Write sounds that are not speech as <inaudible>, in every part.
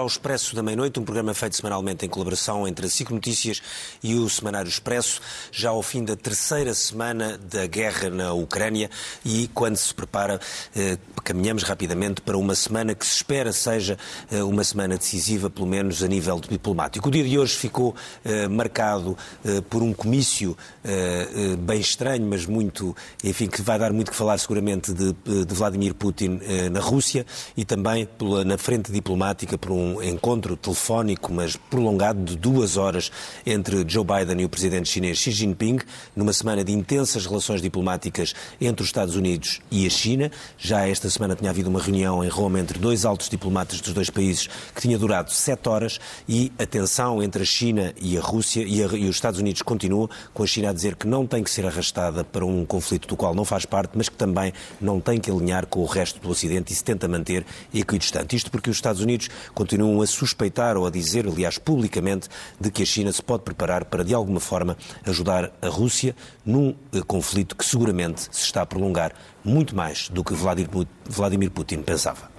ao Expresso da Meia-Noite, um programa feito semanalmente em colaboração entre a SIC Notícias e o Semanário Expresso, já ao fim da terceira semana da guerra na Ucrânia e quando se prepara, eh, caminhamos rapidamente para uma semana que se espera seja eh, uma semana decisiva, pelo menos a nível diplomático. O dia de hoje ficou eh, marcado eh, por um comício eh, eh, bem estranho, mas muito, enfim, que vai dar muito que falar seguramente de, de Vladimir Putin na Rússia e também pela, na frente diplomática por um encontro telefónico, mas prolongado de duas horas entre Joe Biden e o presidente chinês Xi Jinping, numa semana de intensas relações diplomáticas entre os Estados Unidos e a China. Já esta semana tinha havido uma reunião em Roma entre dois altos diplomatas dos dois países que tinha durado sete horas e a tensão entre a China e a Rússia e, a, e os Estados Unidos continua, com a China a dizer que não tem que ser arrastada para um conflito do qual não faz parte, mas que também não tem que alinhar com o resto do Ocidente e se tenta manter equidistante. Isto porque os Estados Unidos continuam a suspeitar ou a dizer, aliás, publicamente, de que a China se pode preparar para, de alguma forma, ajudar a Rússia num eh, conflito que seguramente se está a prolongar muito mais do que Vladimir Putin pensava.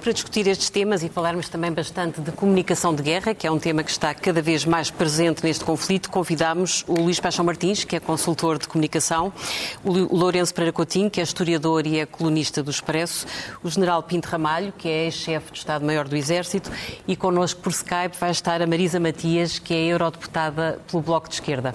Para discutir estes temas e falarmos também bastante de comunicação de guerra, que é um tema que está cada vez mais presente neste conflito, convidamos o Luís Paixão Martins, que é consultor de comunicação, o Lourenço Pereira Coutinho, que é historiador e é colunista do Expresso, o General Pinto Ramalho, que é ex-chefe do Estado-Maior do Exército, e connosco por Skype vai estar a Marisa Matias, que é eurodeputada pelo Bloco de Esquerda.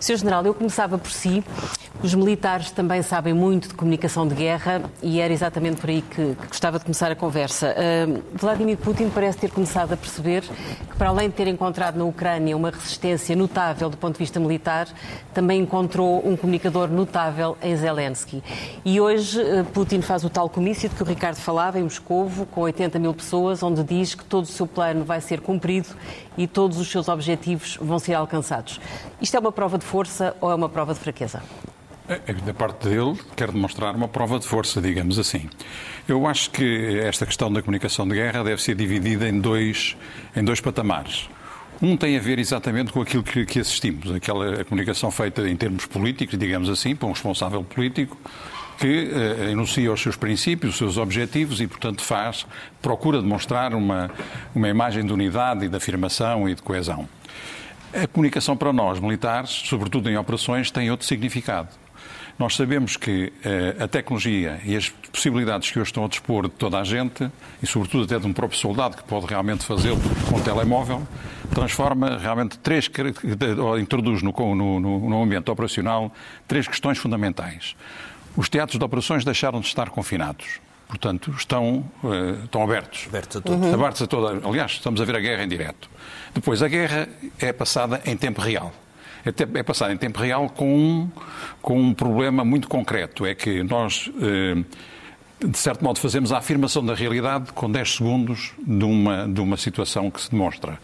Sr. General, eu começava por si. Os militares também sabem muito de comunicação de guerra e era exatamente por aí que, que gostava de começar a conversa. Uh, Vladimir Putin parece ter começado a perceber que, para além de ter encontrado na Ucrânia uma resistência notável do ponto de vista militar, também encontrou um comunicador notável em Zelensky. E hoje uh, Putin faz o tal comício de que o Ricardo falava em Moscovo, com 80 mil pessoas, onde diz que todo o seu plano vai ser cumprido e todos os seus objetivos vão ser alcançados. Isto é uma prova de força ou é uma prova de fraqueza? Da parte dele, quer demonstrar uma prova de força, digamos assim. Eu acho que esta questão da comunicação de guerra deve ser dividida em dois, em dois patamares. Um tem a ver exatamente com aquilo que, assistimos, aquela comunicação feita em termos políticos, digamos assim, por um responsável político, que uh, enuncia os seus princípios, os seus objetivos e, portanto, faz, procura demonstrar uma, uma imagem de unidade e de afirmação e de coesão. A comunicação para nós, militares, sobretudo em operações, tem outro significado. Nós sabemos que uh, a tecnologia e as possibilidades que hoje estão a dispor de toda a gente, e sobretudo até de um próprio soldado que pode realmente fazê-lo com um telemóvel, transforma realmente três, ou introduz no, no, no ambiente operacional três questões fundamentais. Os teatros de operações deixaram de estar confinados. Portanto, estão, uh, estão abertos. Abertos a todos. Uhum. Abertos a toda. Aliás, estamos a ver a guerra em direto. Depois, a guerra é passada em tempo real. É, é passada em tempo real com um, com um problema muito concreto. É que nós. Uh, de certo modo, fazemos a afirmação da realidade com 10 segundos de uma, de uma situação que se demonstra.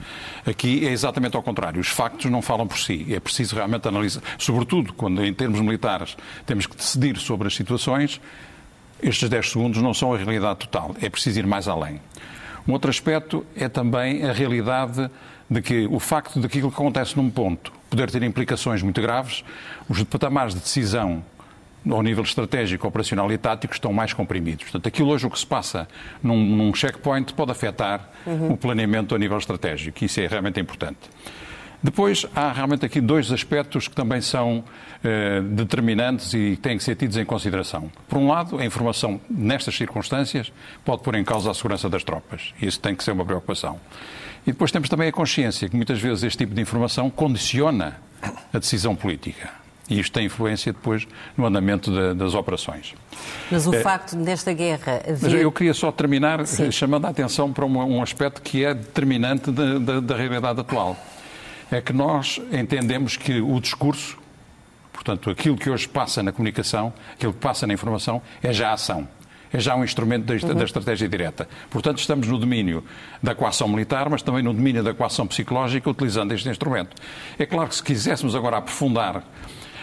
Aqui é exatamente ao contrário. Os factos não falam por si. É preciso realmente analisar, sobretudo quando, em termos militares, temos que decidir sobre as situações, estes 10 segundos não são a realidade total. É preciso ir mais além. Um outro aspecto é também a realidade de que o facto de aquilo que acontece num ponto poder ter implicações muito graves, os patamares de decisão ao nível estratégico, operacional e tático, estão mais comprimidos. Portanto, aquilo hoje o que se passa num, num checkpoint pode afetar uhum. o planeamento a nível estratégico, isso é realmente importante. Depois, há realmente aqui dois aspectos que também são eh, determinantes e têm que ser tidos em consideração. Por um lado, a informação nestas circunstâncias pode pôr em causa a segurança das tropas. Isso tem que ser uma preocupação. E depois temos também a consciência que muitas vezes este tipo de informação condiciona a decisão política. E isto tem influência depois no andamento de, das operações. Mas o é, facto nesta guerra haver... Mas eu queria só terminar Sim. chamando a atenção para um, um aspecto que é determinante da, da, da realidade atual. É que nós entendemos que o discurso, portanto, aquilo que hoje passa na comunicação, aquilo que passa na informação, é já ação. é já um instrumento da, da estratégia direta. Portanto, estamos no domínio da coação militar, mas também no domínio da coação psicológica, utilizando este instrumento. É claro que se quiséssemos agora aprofundar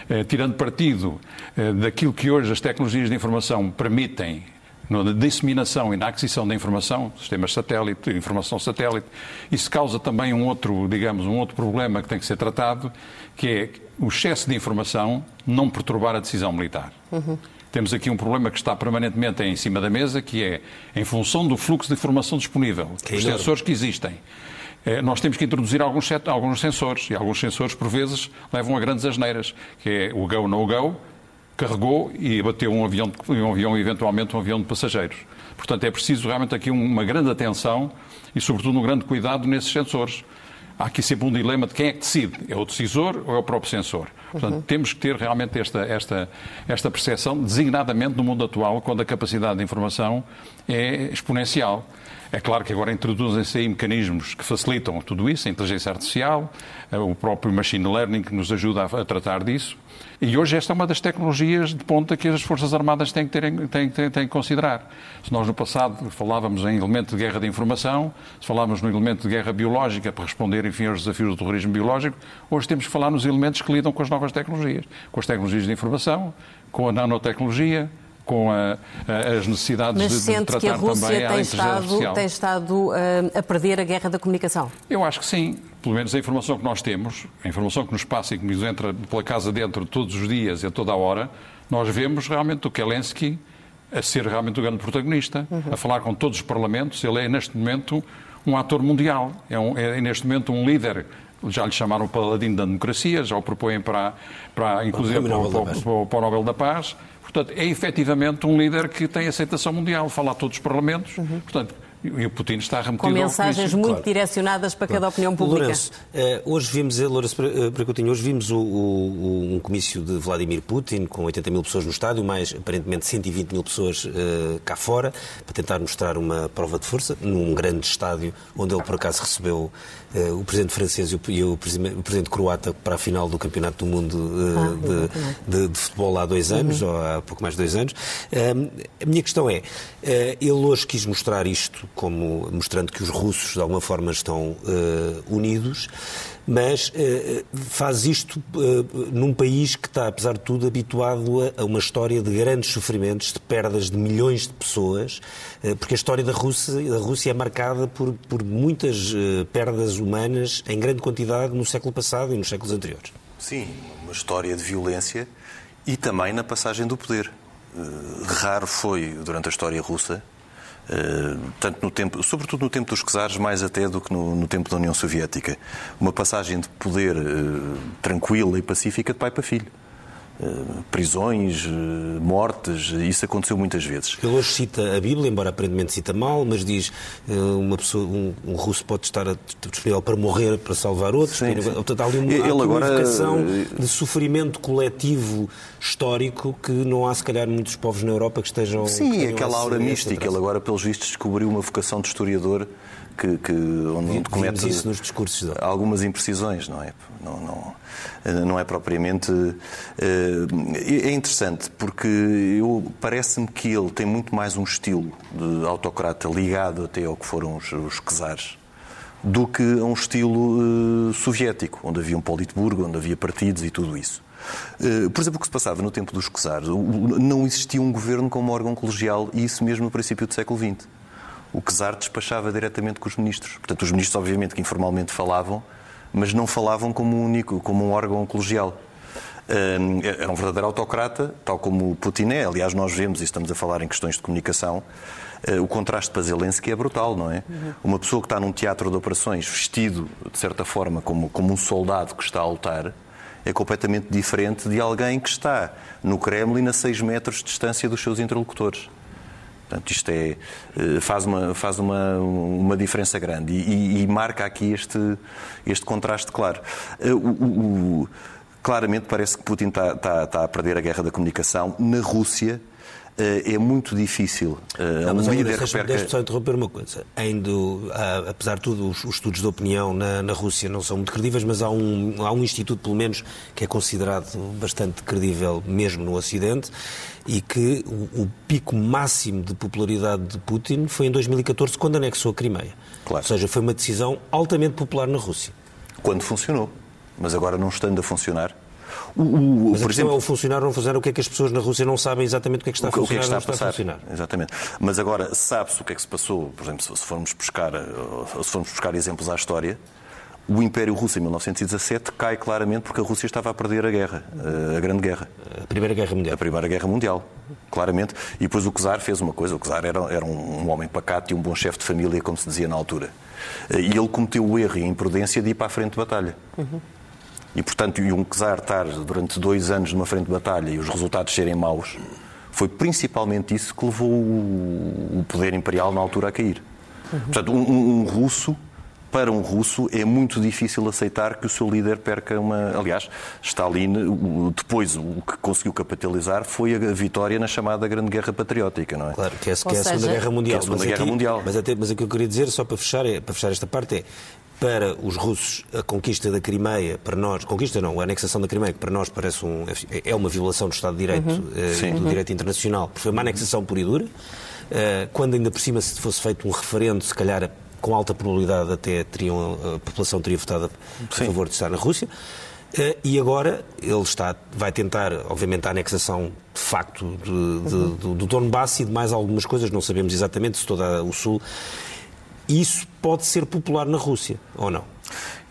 eh, tirando partido eh, daquilo que hoje as tecnologias de informação permitem na disseminação e na aquisição da informação, sistemas satélite, informação satélite, isso causa também um outro, digamos, um outro problema que tem que ser tratado, que é o excesso de informação não perturbar a decisão militar. Uhum. Temos aqui um problema que está permanentemente em cima da mesa, que é, em função do fluxo de informação disponível, que os sensores que existem, eh, nós temos que introduzir alguns, alguns sensores, e alguns sensores, por vezes, levam a grandes asneiras, que é o go, no go, carregou e abateu um avião, um avião, eventualmente um avião de passageiros. Portanto, é preciso realmente aqui uma grande atenção e, sobretudo, um grande cuidado nesses sensores. Há aqui sempre um dilema de quem é que decide, é o decisor ou é o próprio sensor. Portanto, uhum. temos que ter realmente esta, esta, esta percepção, designadamente no mundo atual, quando a capacidade de informação é exponencial. É claro que agora introduzem-se aí mecanismos que facilitam tudo isso, a inteligência artificial, eh, o próprio machine learning que nos ajuda a, tratar disso. E hoje esta é uma das tecnologias de ponta que as Forças Armadas têm que, ter, têm, têm, têm que considerar. Se nós no passado falávamos em elemento de guerra de informação, se falávamos no elemento de guerra biológica para responder, enfim, aos desafios do terrorismo biológico, hoje temos que falar nos elementos que lidam com as novas tecnologias, com as tecnologias de informação, com a nanotecnologia, com a, a, as necessidades Mas de, sente de tratar que a Rússia também tem estado, tem estado uh, a perder a guerra da comunicação? Eu acho que sim. Pelo menos a informação que nós temos, a informação que nos passa e que nos entra pela casa dentro todos os dias e a toda a hora, nós vemos realmente o Kelensky a ser realmente o grande protagonista, uhum. a falar com todos os parlamentos. Ele é, neste momento, um ator mundial. É, um, é neste momento, um líder já lhe chamaram paladino da democracia, já o propõem para, para inclusive para, para, para, para o Nobel da Paz. Portanto, é efetivamente um líder que tem aceitação mundial, fala a todos os parlamentos. Uhum. Portanto, e o Putin está remetido Com mensagens muito claro. direcionadas para claro. cada opinião pública. Lourenço, eh, hoje vimos, eh, Lourenço Pracutinho, hoje vimos o, o, um comício de Vladimir Putin com 80 mil pessoas no estádio, mais aparentemente 120 mil pessoas uh, cá fora, para tentar mostrar uma prova de força num grande estádio onde ele por acaso recebeu uh, o presidente francês e o, e presidente, o, presidente, croata para a final do Campeonato do Mundo uh, ah, de, de, de, futebol há dois anos, uhum. ou há pouco mais de dois anos. a minha questão é, ele hoje quis mostrar isto como mostrando que os russos de alguma forma estão uh, unidos, mas uh, faz isto uh, num país que está, apesar de tudo, habituado a, uma história de grandes sofrimentos, de perdas de milhões de pessoas, porque a história da Rússia, da Rússia é marcada por, por muitas perdas humanas em grande quantidade no século passado e nos séculos anteriores. Sim, uma história de violência e também na passagem do poder. Raro foi, durante a história russa, tanto no tempo, sobretudo no tempo dos czares, mais até do que no, no tempo da União Soviética. Uma passagem de poder uh, tranquila e pacífica de pai para filho. Uh, prisões, mortes, isso aconteceu muitas vezes. Ele hoje cita a Bíblia, embora aparentemente cita mal, mas diz uma pessoa, um, um russo pode estar disponível para morrer para salvar outros. Sim, sim. Portanto, há ali uma, Ele uma agora... de sofrimento coletivo histórico que não há, se calhar, muitos povos na Europa que estejam. Sim, que aquela aura mística. Ele agora, pelos vistos, descobriu uma vocação de historiador que, que onde, comete algumas imprecisões, não é? Não, não, não é propriamente. Eh, é interessante porque parece-me que ele tem muito mais um estilo de autocrata ligado até ao que foram os, czares do que a um estilo uh, soviético, onde havia um Politburgo, onde havia partidos e tudo isso. Eh, por exemplo, o que se passava no tempo dos czares, não existia um governo como órgão colegial, e isso mesmo no princípio do século XX. O czar despachava diretamente com os ministros. Portanto, os ministros, obviamente, que informalmente falavam, mas não falavam como um único, como um órgão colegial. Era um verdadeiro autocrata, tal como Putin é. Aliás, nós vemos, e estamos a falar em questões de comunicação, eh, o contraste para Zelensky é brutal, não é? Uhum. Uma pessoa que está num teatro de operações vestido, de certa forma, como, como um soldado que está a lutar, é completamente diferente de alguém que está no Kremlin a 6 metros de distância dos seus interlocutores. Portanto, isto é, eh, faz uma, faz uma, uma diferença grande e, e, e marca aqui este, este contraste claro. Eh, o, o, claramente parece que Putin está, está, está, a perder a guerra da comunicação. Na Rússia, é muito difícil uh, não, um líder que perca... Deixa-me só interromper uma coisa. Do, há, apesar de tudo, os, os, estudos de opinião na, na, Rússia não são muito credíveis, mas há um, há um instituto, pelo menos, que é considerado bastante credível mesmo no Ocidente e que o, o pico máximo de popularidade de Putin foi em 2014, quando anexou a Crimeia. Claro. Ou seja, foi uma decisão altamente popular na Rússia. Quando funcionou. Mas agora não estando a funcionar, o, o, Mas por exemplo, é o funcionar ou não funcionar, o que é que as pessoas na Rússia não sabem exatamente o que é que está a funcionar o que é que está a, a funcionar. Exatamente. Mas agora, sabe-se o que é que se passou, por exemplo, se formos buscar, eh, se formos buscar exemplos à história, o Império Russo em 1917 cai claramente porque a Rússia estava a perder a guerra, eh, a Grande Guerra. A Primeira Guerra Mundial. A Primeira Guerra Mundial, claramente. E depois o Czar fez uma coisa, o Czar era, era um, um homem pacato e um bom chefe de família, como se dizia na altura. Eh, e ele cometeu o erro e a imprudência de ir para a frente de batalha. Uhum. E, portanto, e um czar estar durante dois anos numa frente de batalha e os resultados serem maus, foi principalmente isso que levou o poder imperial na altura a cair. Uhum. Portanto, um, um, russo, para um russo, é muito difícil aceitar que o seu líder perca uma. Aliás, Stalin, depois, o que conseguiu capitalizar foi a vitória na chamada Grande Guerra Patriótica, não é? Claro, que é, que é a Segunda Guerra Mundial. É a Segunda mas Guerra aqui, Mundial. Mas, até, mas o que eu queria dizer, só para fechar, é, para fechar esta parte, é para os russos, a conquista da Crimeia, para nós, conquista não, a anexação da Crimeia, que para nós parece um, é uma violação do Estado de Direito uhum. uh, do uhum. direito internacional, porque foi uma anexação pura e dura. Uh, quando ainda por cima se fosse feito um referendo, se calhar com alta probabilidade até teriam, a população teria votado a Sim. favor de estar na Rússia. Uh, e agora ele está, vai tentar, obviamente, a anexação de facto de, de, uhum. do, do Donbass e de mais algumas coisas, não sabemos exatamente se todo o Sul isso pode ser popular na Rússia, ou não?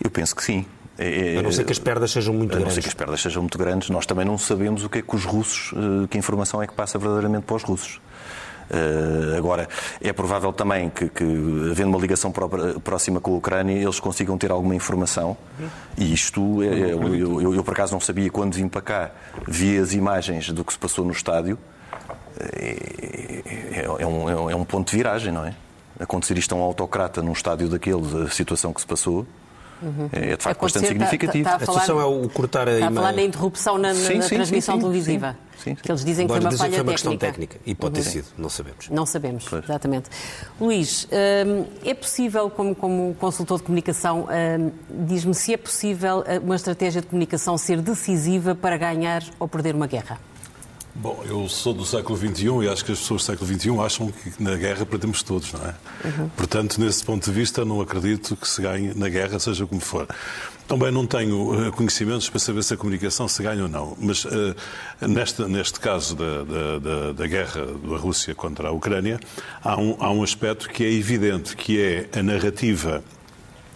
Eu penso que sim. É, é, a não ser que as perdas sejam muito grandes. A não ser que as perdas sejam muito grandes, nós também não sabemos o que é que os russos, eh, que informação é que passa verdadeiramente para os russos. Uh, agora, é provável também que, que, havendo uma ligação próxima com a Ucrânia, eles consigam ter alguma informação. E isto, é, é, eu, eu, eu, por acaso não sabia, quando vim para cá, vi as imagens do que se passou no estádio. É, é, um, é um ponto de viragem, não é? Acontecer isto a um autocrata num estádio daqueles, a situação que se passou, Uhum. É de facto bastante significativo. Tá, tá a, falar, a situação é o cortar a Está a falar da interrupção na, sim, na sim, transmissão sim, televisiva. Sim, que eles dizem que foi uma falha foi uma questão técnica. E pode ter uhum. sido, não sabemos. Não sabemos, pois. exatamente. Luís, hum, é possível, como, como consultor de comunicação, hum, diz-me se é possível eh, uma estratégia de comunicação ser decisiva para ganhar ou perder uma guerra? Bom, eu sou do século XXI e acho que as pessoas do século XXI acham que na guerra perdemos todos, não é? Uhum. Portanto, nesse ponto de vista, não acredito que se ganhe na guerra, seja como for. Também não tenho eh, conhecimentos para saber se a comunicação se ganha ou não, mas uh, neste, neste caso da, da, da, da, guerra da Rússia contra a Ucrânia, há um, há um aspecto que é evidente, que é a narrativa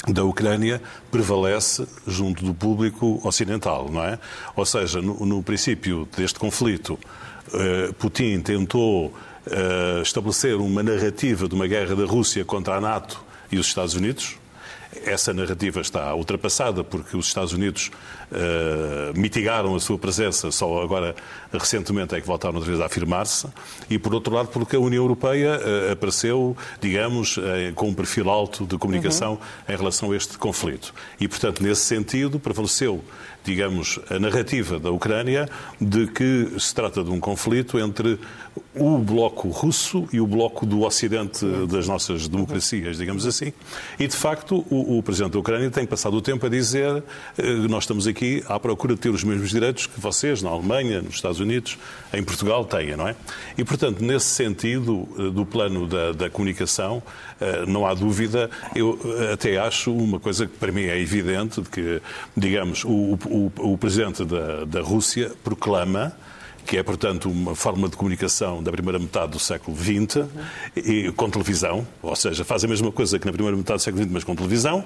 da Ucrânia prevalece junto do público ocidental, não é? Ou seja, no, no princípio deste conflito, uh, Putin tentou uh, estabelecer uma narrativa de uma guerra da Rússia contra a NATO e os Estados Unidos, essa narrativa está ultrapassada porque os Estados Unidos uh, mitigaram a sua presença, só agora recentemente é que voltaram outra vez a afirmar-se, e por outro lado porque a União Europeia uh, apareceu, digamos, uh, com um perfil alto de comunicação uhum. em relação a este conflito. E, portanto, nesse sentido, prevaleceu digamos, a narrativa da Ucrânia de que se trata de um conflito entre o bloco russo e o bloco do Ocidente das nossas democracias, digamos assim. E, de facto, o, o Presidente da Ucrânia tem passado o tempo a dizer eh, nós estamos aqui à procura de ter os mesmos direitos que vocês, na Alemanha, nos Estados Unidos, em Portugal, têm, não é? E, portanto, nesse sentido eh, do plano da, da comunicação, eh, não há dúvida, eu até acho uma coisa que para mim é evidente, de que, digamos, o, o Presidente da, da Rússia proclama que é, portanto, uma forma de comunicação da primeira metade do século XX, e, com televisão, ou seja, faz a mesma coisa que na primeira metade do século XX, mas com televisão,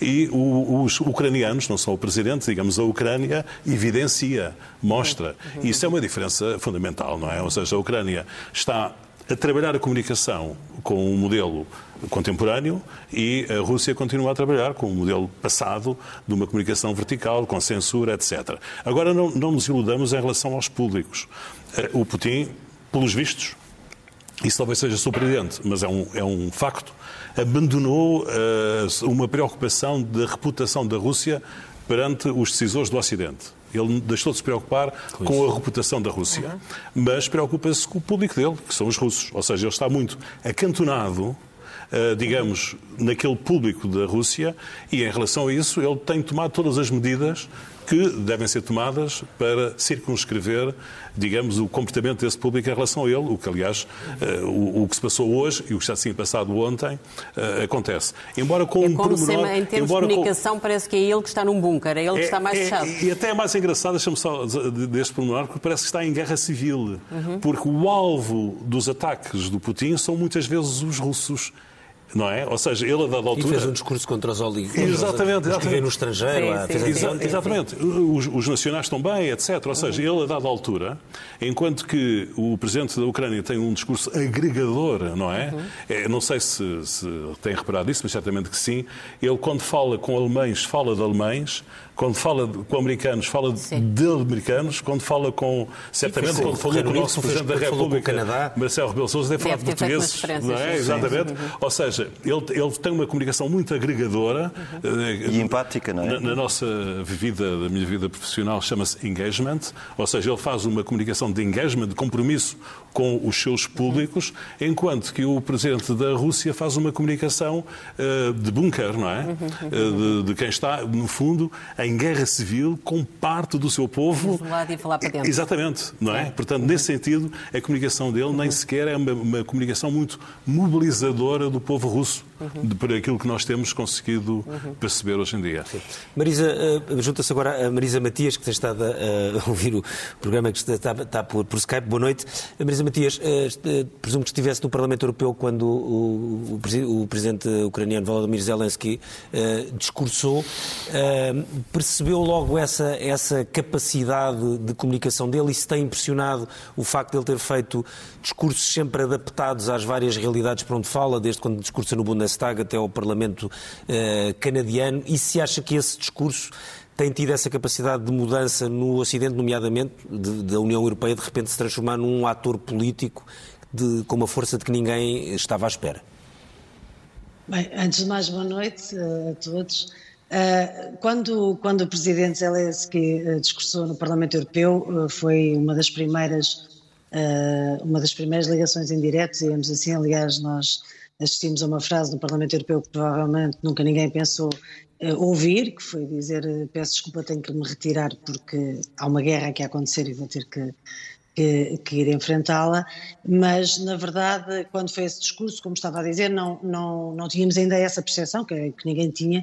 e o, os ucranianos, não só o presidente, digamos, a Ucrânia evidencia, mostra. E isso é uma diferença fundamental, não é? Ou seja, a Ucrânia está a trabalhar a comunicação com um modelo contemporâneo e a Rússia continua a trabalhar com um modelo passado de uma comunicação vertical, com censura, etc. Agora, não, não nos iludamos em relação aos públicos. Eh, o Putin, pelos vistos, isso talvez seja surpreendente, mas é um, é um facto, abandonou uh, uma preocupação da reputação da Rússia perante os decisores do Ocidente. Ele deixou de se preocupar com a reputação da Rússia, mas preocupa-se com o público dele, que são os russos. Ou seja, ele está muito acantonado digamos, naquele público da Rússia e, em relação a isso, ele tem tomado todas as medidas que devem ser tomadas para circunscrever, digamos, o comportamento desse público em relação a ele, o que, aliás, uh, o, o, que se passou hoje e o que já tinha passado ontem uh, acontece. Embora com é um pormenor... em termos de comunicação, com... parece que é ele que está num bunker, é ele que é, está mais é, fechado. E até é mais engraçado, deixa-me só deste pormenor, porque parece que está em guerra civil, uhum. porque o alvo dos ataques do Putin são muitas vezes os russos não é? Ou seja, ele a dada altura... E fez um discurso contra os oligarcas. Exatamente. exatamente. no estrangeiro. Sim, sim, sim, exatamente. Os, os, nacionais estão bem, etc. Ou seja, ele a dada altura, enquanto que o presidente da Ucrânia tem um discurso agregador, não é? Uhum. é não sei se, se tem reparado isso, mas certamente que sim. Ele, quando fala com alemães, fala de alemães, quando fala com americanos, fala Sim. de americanos, quando fala com, certamente, quando falou com o nosso Presidente da República, Canadá, Marcelo Rebelo Sousa, deve falar de portugueses, não é? Exatamente. Uhum. Ou seja, ele, ele tem uma comunicação muito agregadora. Uhum. E empática, não é? Na, na nossa vida, da minha vida profissional, chama-se engagement, ou seja, ele faz uma comunicação de engagement, de compromisso com os seus públicos, enquanto que o Presidente da Rússia faz uma comunicação uh, de bunker, não é? Uh, de, de quem está, no fundo, em guerra civil com parte do seu povo. e falar para dentro. Exatamente, não é? Portanto, nesse sentido, a comunicação dele nem sequer é uma, uma comunicação muito mobilizadora do povo russo, uhum. por aquilo que nós temos conseguido uhum. perceber hoje em dia. Sim. Marisa, uh, junta-se agora a Marisa Matias, que tem estado a, <laughs> ouvir o programa que está, está, está por, por, Skype. Boa noite. Marisa Matias, presumo que estivesse no Parlamento Europeu quando o, o, o presidente ucraniano Volodymyr Zelensky discursou percebeu logo essa, essa capacidade de comunicação dele e se tem impressionado o facto de ele ter feito discursos sempre adaptados às várias realidades por onde fala, desde quando discursa no Bundestag até ao Parlamento eh, canadiano, e se acha que esse discurso tem tido essa capacidade de mudança no Ocidente, nomeadamente da União Europeia, de repente se transformar num ator político de, com uma força de que ninguém estava à espera? Bem, antes de mais, boa noite eh, a todos. Uh, quando, quando o presidente Zelensky uh, discursou no Parlamento Europeu, foi uma das primeiras uma das primeiras ligações em direto, digamos assim. Aliás, nós assistimos a uma frase no Parlamento Europeu que provavelmente nunca ninguém pensou ouvir, que foi dizer peço desculpa, tenho que me retirar porque há uma guerra aqui a acontecer e vou ter que que, que, ir enfrentá-la, mas na verdade, quando foi esse discurso, como estava a dizer, não, não, não tínhamos ainda essa percepção, que, que ninguém tinha,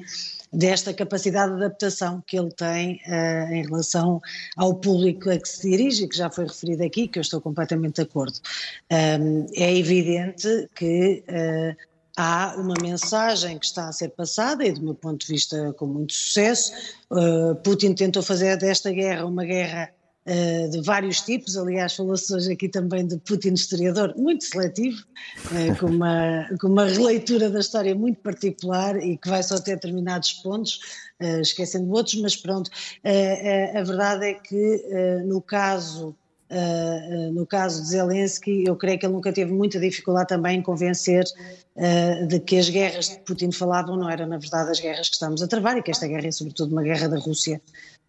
desta capacidade de adaptação que ele tem uh, em relação ao público a que se dirige, que já foi referido aqui, que eu estou completamente de acordo. Um, é evidente que uh, há uma mensagem que está a ser passada, e do meu ponto de vista com muito sucesso. Uh, Putin tentou fazer desta guerra uma guerra uh, de vários tipos, aliás, falou-se hoje aqui também de Putin historiador, muito seletivo, uh, com, uma, <laughs> com uma releitura da história muito particular e que vai só ter determinados pontos, uh, esquecendo outros, mas pronto, a verdade é que no caso. Uh, no caso de Zelensky, eu creio que ele nunca teve muita dificuldade também em convencer uh, de que as guerras de Putin falavam não eram, na verdade, as guerras que estamos a travar e que esta guerra é, sobretudo, uma guerra da Rússia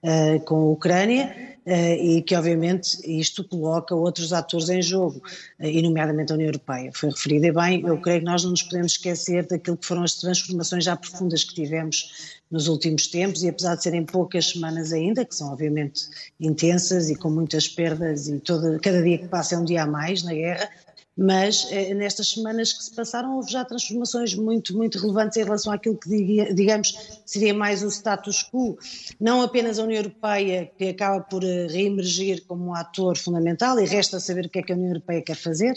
uh, com a Ucrânia uh, e que, obviamente, isto coloca outros atores em jogo, uh, e nomeadamente a União Europeia. Foi referido e bem, eu creio que nós não nos podemos esquecer daquilo que foram as transformações já profundas que tivemos nos últimos tempos e apesar de serem poucas semanas ainda, que são obviamente intensas e com muitas perdas e todo, cada dia que passa é um dia a mais na guerra, mas eh, nestas semanas que se passaram houve já transformações muito, muito relevantes em relação àquilo que, digamos, seria mais o status quo. Não apenas a União Europeia, que acaba por eh, reemergir como um ator fundamental, e resta saber o que é que a União Europeia quer fazer,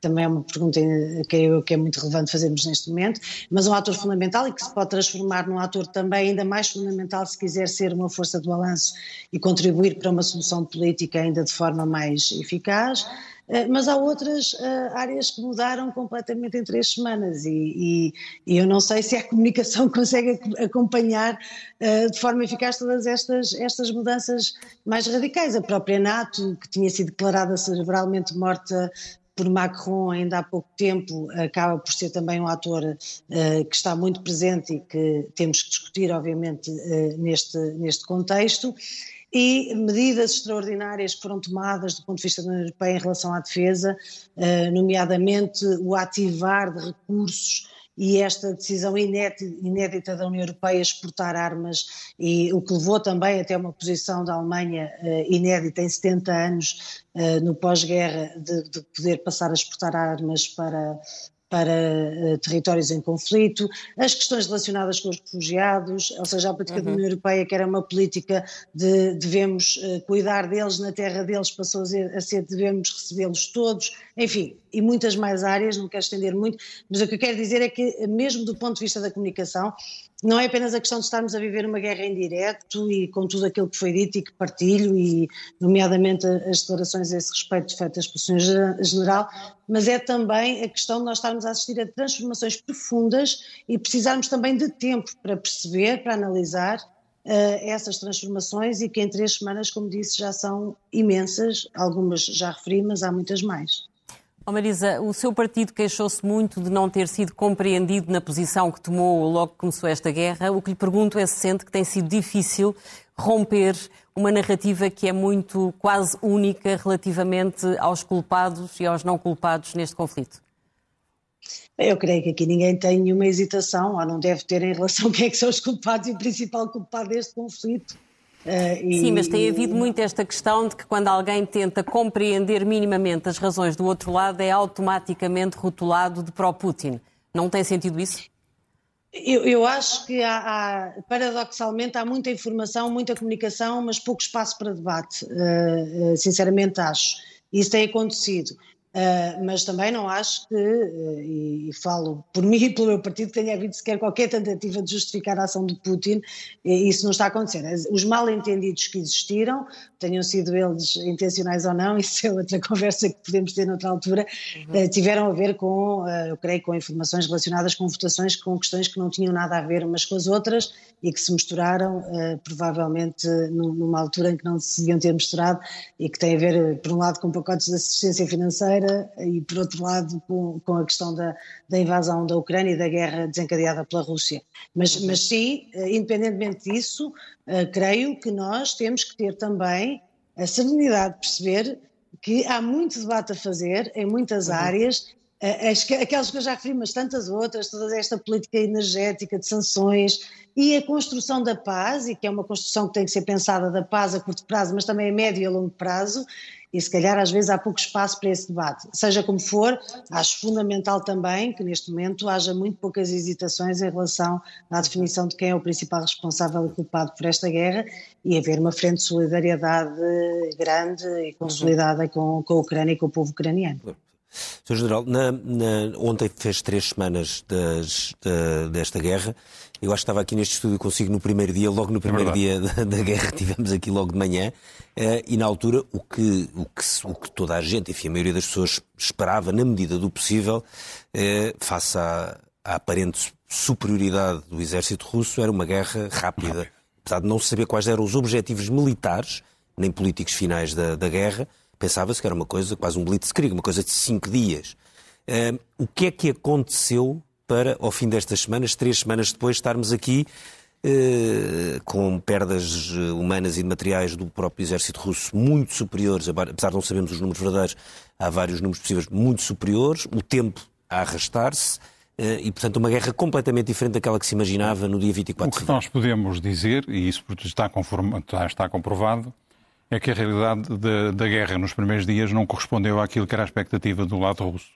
também é uma pergunta que é, que é muito relevante fazermos neste momento, mas um ator fundamental e que se pode transformar num ator também ainda mais fundamental se quiser ser uma força de balanço e contribuir para uma solução política ainda de forma mais eficaz. Eh, mas há outras uh, áreas que mudaram completamente em três semanas e, e, e, eu não sei se a comunicação <laughs> consegue acompanhar de forma eficaz todas estas, estas mudanças mais radicais. A própria NATO, que tinha sido declarada cerebralmente morta por Macron ainda há pouco tempo, acaba por ser também um ator uh, que está muito presente e que temos que discutir, obviamente, uh, neste, neste contexto. E medidas extraordinárias foram tomadas do ponto de vista da União Europeia em relação à defesa, uh, nomeadamente o ativar de recursos e esta decisão inédita da União Europeia exportar armas e o que levou também até uma posição da Alemanha uh, inédita em 70 anos uh, no pós-guerra de, de, poder passar a exportar armas para, para uh, territórios em conflito, as questões relacionadas com os refugiados, ou seja, a política uhum. da União Europeia, que era uma política de devemos uh, cuidar deles na terra deles, passou a ser, a ser devemos recebê-los todos, enfim, e muitas mais áreas, não quero estender muito, mas o que eu quero dizer é que, mesmo do ponto de vista da comunicação, não é apenas a questão de estarmos a viver uma guerra em direto e com tudo aquilo que foi dito e que partilho, e nomeadamente as declarações a esse respeito feitas pelo Sr. General, mas é também a questão de nós estarmos a assistir a transformações profundas e precisarmos também de tempo para perceber, para analisar uh, essas transformações e que em três semanas, como disse, já são imensas, algumas já referi, mas há muitas mais. Oh Marisa, o seu partido queixou-se muito de não ter sido compreendido na posição que tomou logo que começou esta guerra. O que lhe pergunto é se sente que tem sido difícil romper uma narrativa que é muito quase única relativamente aos culpados e aos não culpados neste conflito. Eu creio que aqui ninguém tem nenhuma hesitação, ou não deve ter em relação a quem é que são os culpados e o principal culpado deste conflito. Uh, e... Sim, mas tem havido muito esta questão de que quando alguém tenta compreender minimamente as razões do outro lado é automaticamente rotulado de pró-Putin. Não tem sentido isso? Eu, eu acho que há, há, paradoxalmente, há muita informação, muita comunicação, mas pouco espaço para debate. Uh, sinceramente, acho. Isso tem acontecido. Uh, mas também não acho que, uh, e, e, falo por <laughs> mim e pelo meu partido, que tenha havido sequer qualquer tentativa de justificar a ação de Putin, e isso não está a acontecer. Os mal-entendidos que existiram, tenham sido eles intencionais ou não, <laughs> isso é outra conversa que podemos ter noutra altura, uhum. uh, tiveram a ver com, eu creio, com informações relacionadas com votações, com questões que não tinham nada a ver umas com as outras e que se misturaram, provavelmente numa altura em que não se deviam ter misturado e que tem a ver, por um lado, com pacotes de assistência financeira e, por outro lado, com, com a questão da, da, invasão da Ucrânia e da guerra desencadeada pela Rússia. Mas, uhum. mas sim, eh, independentemente disso, uh, creio que nós temos que ter também a serenidade de perceber que há muito debate a fazer em muitas uhum. áreas as, aquelas que eu já referi, mas tantas outras, toda esta política energética de sanções e a construção da paz, e que é uma construção que tem que ser pensada da paz a curto prazo, mas também a médio e a longo prazo, e se calhar às vezes há pouco espaço para esse debate. Seja como for, acho fundamental também que neste momento haja muito poucas hesitações em relação à definição de quem é o principal responsável e culpado por esta guerra e haver uma frente de solidariedade grande e consolidada com, com a Ucrânia e com o povo ucraniano. Sr. General, na, na, ontem fez três semanas das, da, desta guerra. Eu acho que estava aqui neste estúdio consigo no primeiro dia, logo no primeiro é dia da, da, guerra, <laughs> tivemos aqui logo de manhã, uh, e na altura o que, o, que, o que toda a gente, enfim, a maioria das pessoas esperava, na medida do possível, uh, face à, à, aparente superioridade do exército russo, era uma guerra rápida. Apesar de não saber quais eram os objetivos militares, nem políticos finais da, da guerra, Pensava-se que era uma coisa, quase um blitzkrieg, uma coisa de cinco dias. Uh, o que é que aconteceu para, ao fim destas semanas, três semanas depois, estarmos aqui uh, com perdas humanas e de materiais do próprio exército russo muito superiores, apesar de não sabermos os números verdadeiros, há vários números possíveis muito superiores, o tempo a arrastar-se, uh, e, portanto, uma guerra completamente diferente daquela que se imaginava no dia 24 de O que nós podemos dizer, e isso está, está comprovado, é que a realidade da, da, guerra nos primeiros dias não correspondeu àquilo que era a expectativa do lado russo.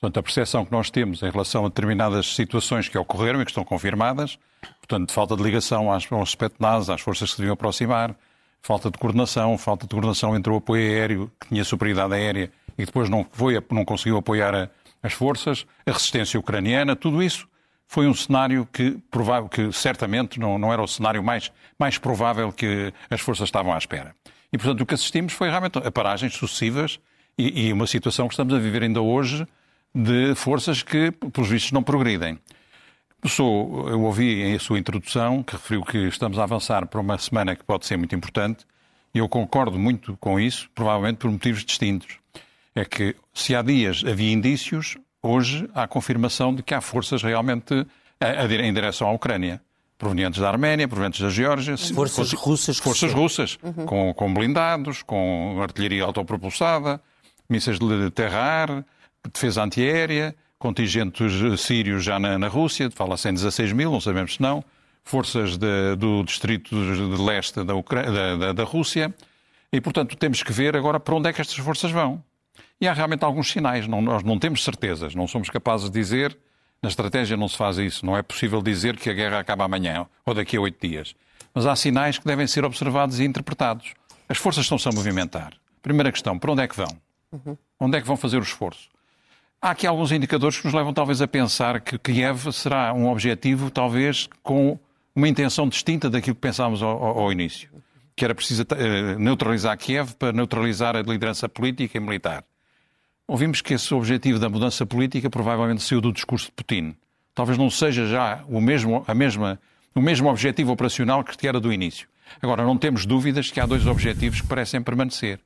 Portanto, a percepção que nós temos em relação a determinadas situações que ocorreram e que estão confirmadas, portanto, falta de ligação às, aos Spetsnaz, às forças que se deviam aproximar, falta de coordenação, falta de coordenação entre o apoio aéreo, que tinha superioridade aérea e depois não, foi, não conseguiu apoiar a, as forças, a resistência ucraniana, tudo isso foi um cenário que, provável, que certamente não, não era o cenário mais, mais provável que as forças estavam à espera. E, portanto, o que assistimos foi realmente a paragens sucessivas e, e uma situação que estamos a viver ainda hoje de forças que, pelos vistos, não progridem. Sou, eu ouvi em sua introdução que referiu que estamos a avançar para uma semana que pode ser muito importante e eu concordo muito com isso, provavelmente por motivos distintos. é que se há dias havia indícios, hoje há confirmação de que há forças realmente em direção à Ucrânia. Provenientes da Arménia, provenientes da Geórgia. Forças russas. Forças russas, uhum. com, com blindados, com artilharia autopropulsada, mísseis de terra-ar, defesa antiaérea, contingentes sírios já na, na Rússia, fala-se em 16 mil, não sabemos se não, forças de, do distrito de leste da, da, da, da Rússia, e portanto temos que ver agora para onde é que estas forças vão. E há realmente alguns sinais, não, nós não temos certezas, não somos capazes de dizer, na estratégia não se faz isso, não é possível dizer que a guerra acaba amanhã ou daqui a oito dias. Mas há sinais que devem ser observados e interpretados. As forças estão-se a movimentar. Primeira questão, para onde é que vão? Uhum. Onde é que vão fazer o esforço? Há aqui alguns indicadores que nos levam talvez a pensar que Kiev será um objetivo, talvez, com uma intenção distinta daquilo que pensámos ao, ao, início. Que era preciso uh, neutralizar Kiev para neutralizar a liderança política e militar. Ouvimos que esse objetivo da mudança política provavelmente saiu do discurso de Putin. Talvez não seja já o mesmo, a mesma, o mesmo objetivo operacional que era do início. Agora, não temos dúvidas que há dois objetivos que parecem permanecer.